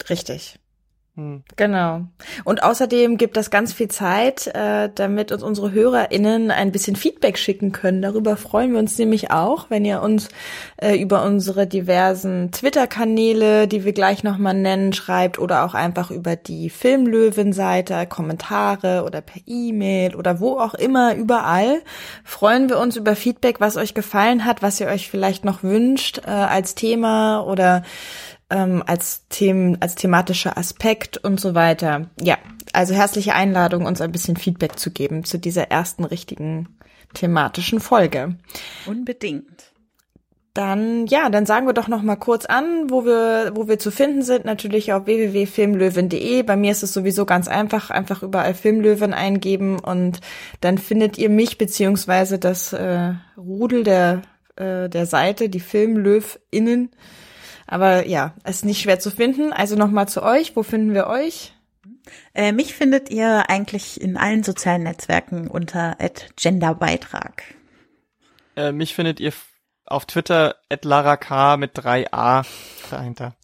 Richtig. Hm. Genau. Und außerdem gibt das ganz viel Zeit, äh, damit uns unsere HörerInnen ein bisschen Feedback schicken können. Darüber freuen wir uns nämlich auch, wenn ihr uns äh, über unsere diversen Twitter-Kanäle, die wir gleich nochmal nennen, schreibt oder auch einfach über die Filmlöwen-Seite, Kommentare oder per E-Mail oder wo auch immer, überall. Freuen wir uns über Feedback, was euch gefallen hat, was ihr euch vielleicht noch wünscht äh, als Thema oder ähm, als, Themen, als thematischer Aspekt und so weiter. Ja, also herzliche Einladung, uns ein bisschen Feedback zu geben zu dieser ersten richtigen thematischen Folge. Unbedingt. Dann, ja, dann sagen wir doch noch mal kurz an, wo wir, wo wir zu finden sind. Natürlich auf www.filmlöwen.de. Bei mir ist es sowieso ganz einfach. Einfach überall Filmlöwen eingeben und dann findet ihr mich beziehungsweise das äh, Rudel der, äh, der Seite, die FilmlöwInnen. Aber ja, es ist nicht schwer zu finden. Also nochmal zu euch. Wo finden wir euch? Äh, mich findet ihr eigentlich in allen sozialen Netzwerken unter @genderbeitrag. Äh, mich findet ihr auf Twitter @lara_k mit 3a dahinter.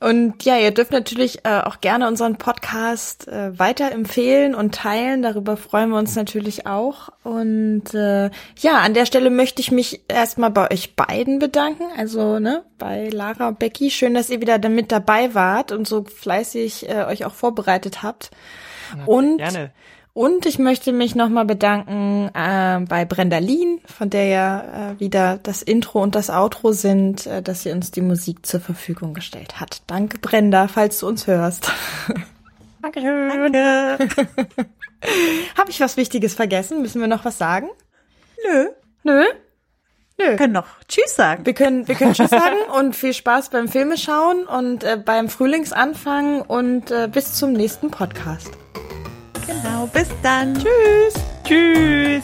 Und ja, ihr dürft natürlich äh, auch gerne unseren Podcast äh, weiterempfehlen und teilen. Darüber freuen wir uns natürlich auch. Und äh, ja, an der Stelle möchte ich mich erstmal bei euch beiden bedanken. Also ne, bei Lara und Becky. Schön, dass ihr wieder damit dabei wart und so fleißig äh, euch auch vorbereitet habt. Na, und gerne Und ich möchte mich nochmal bedanken äh, bei Brenda Lien, von der ja äh, wieder das Intro und das Outro sind, äh, dass sie uns die Musik zur Verfügung gestellt hat. Danke, Brenda, falls du uns hörst. Dankeschön. Danke. Habe ich was Wichtiges vergessen? Müssen wir noch was sagen? Nö. Nö? Nö. Wir können noch Tschüss sagen. Wir können, wir können Tschüss sagen und viel Spaß beim Filme schauen und äh, beim Frühlingsanfang und äh, bis zum nächsten Podcast. Genau, bis dann. Tschüss. Tschüss.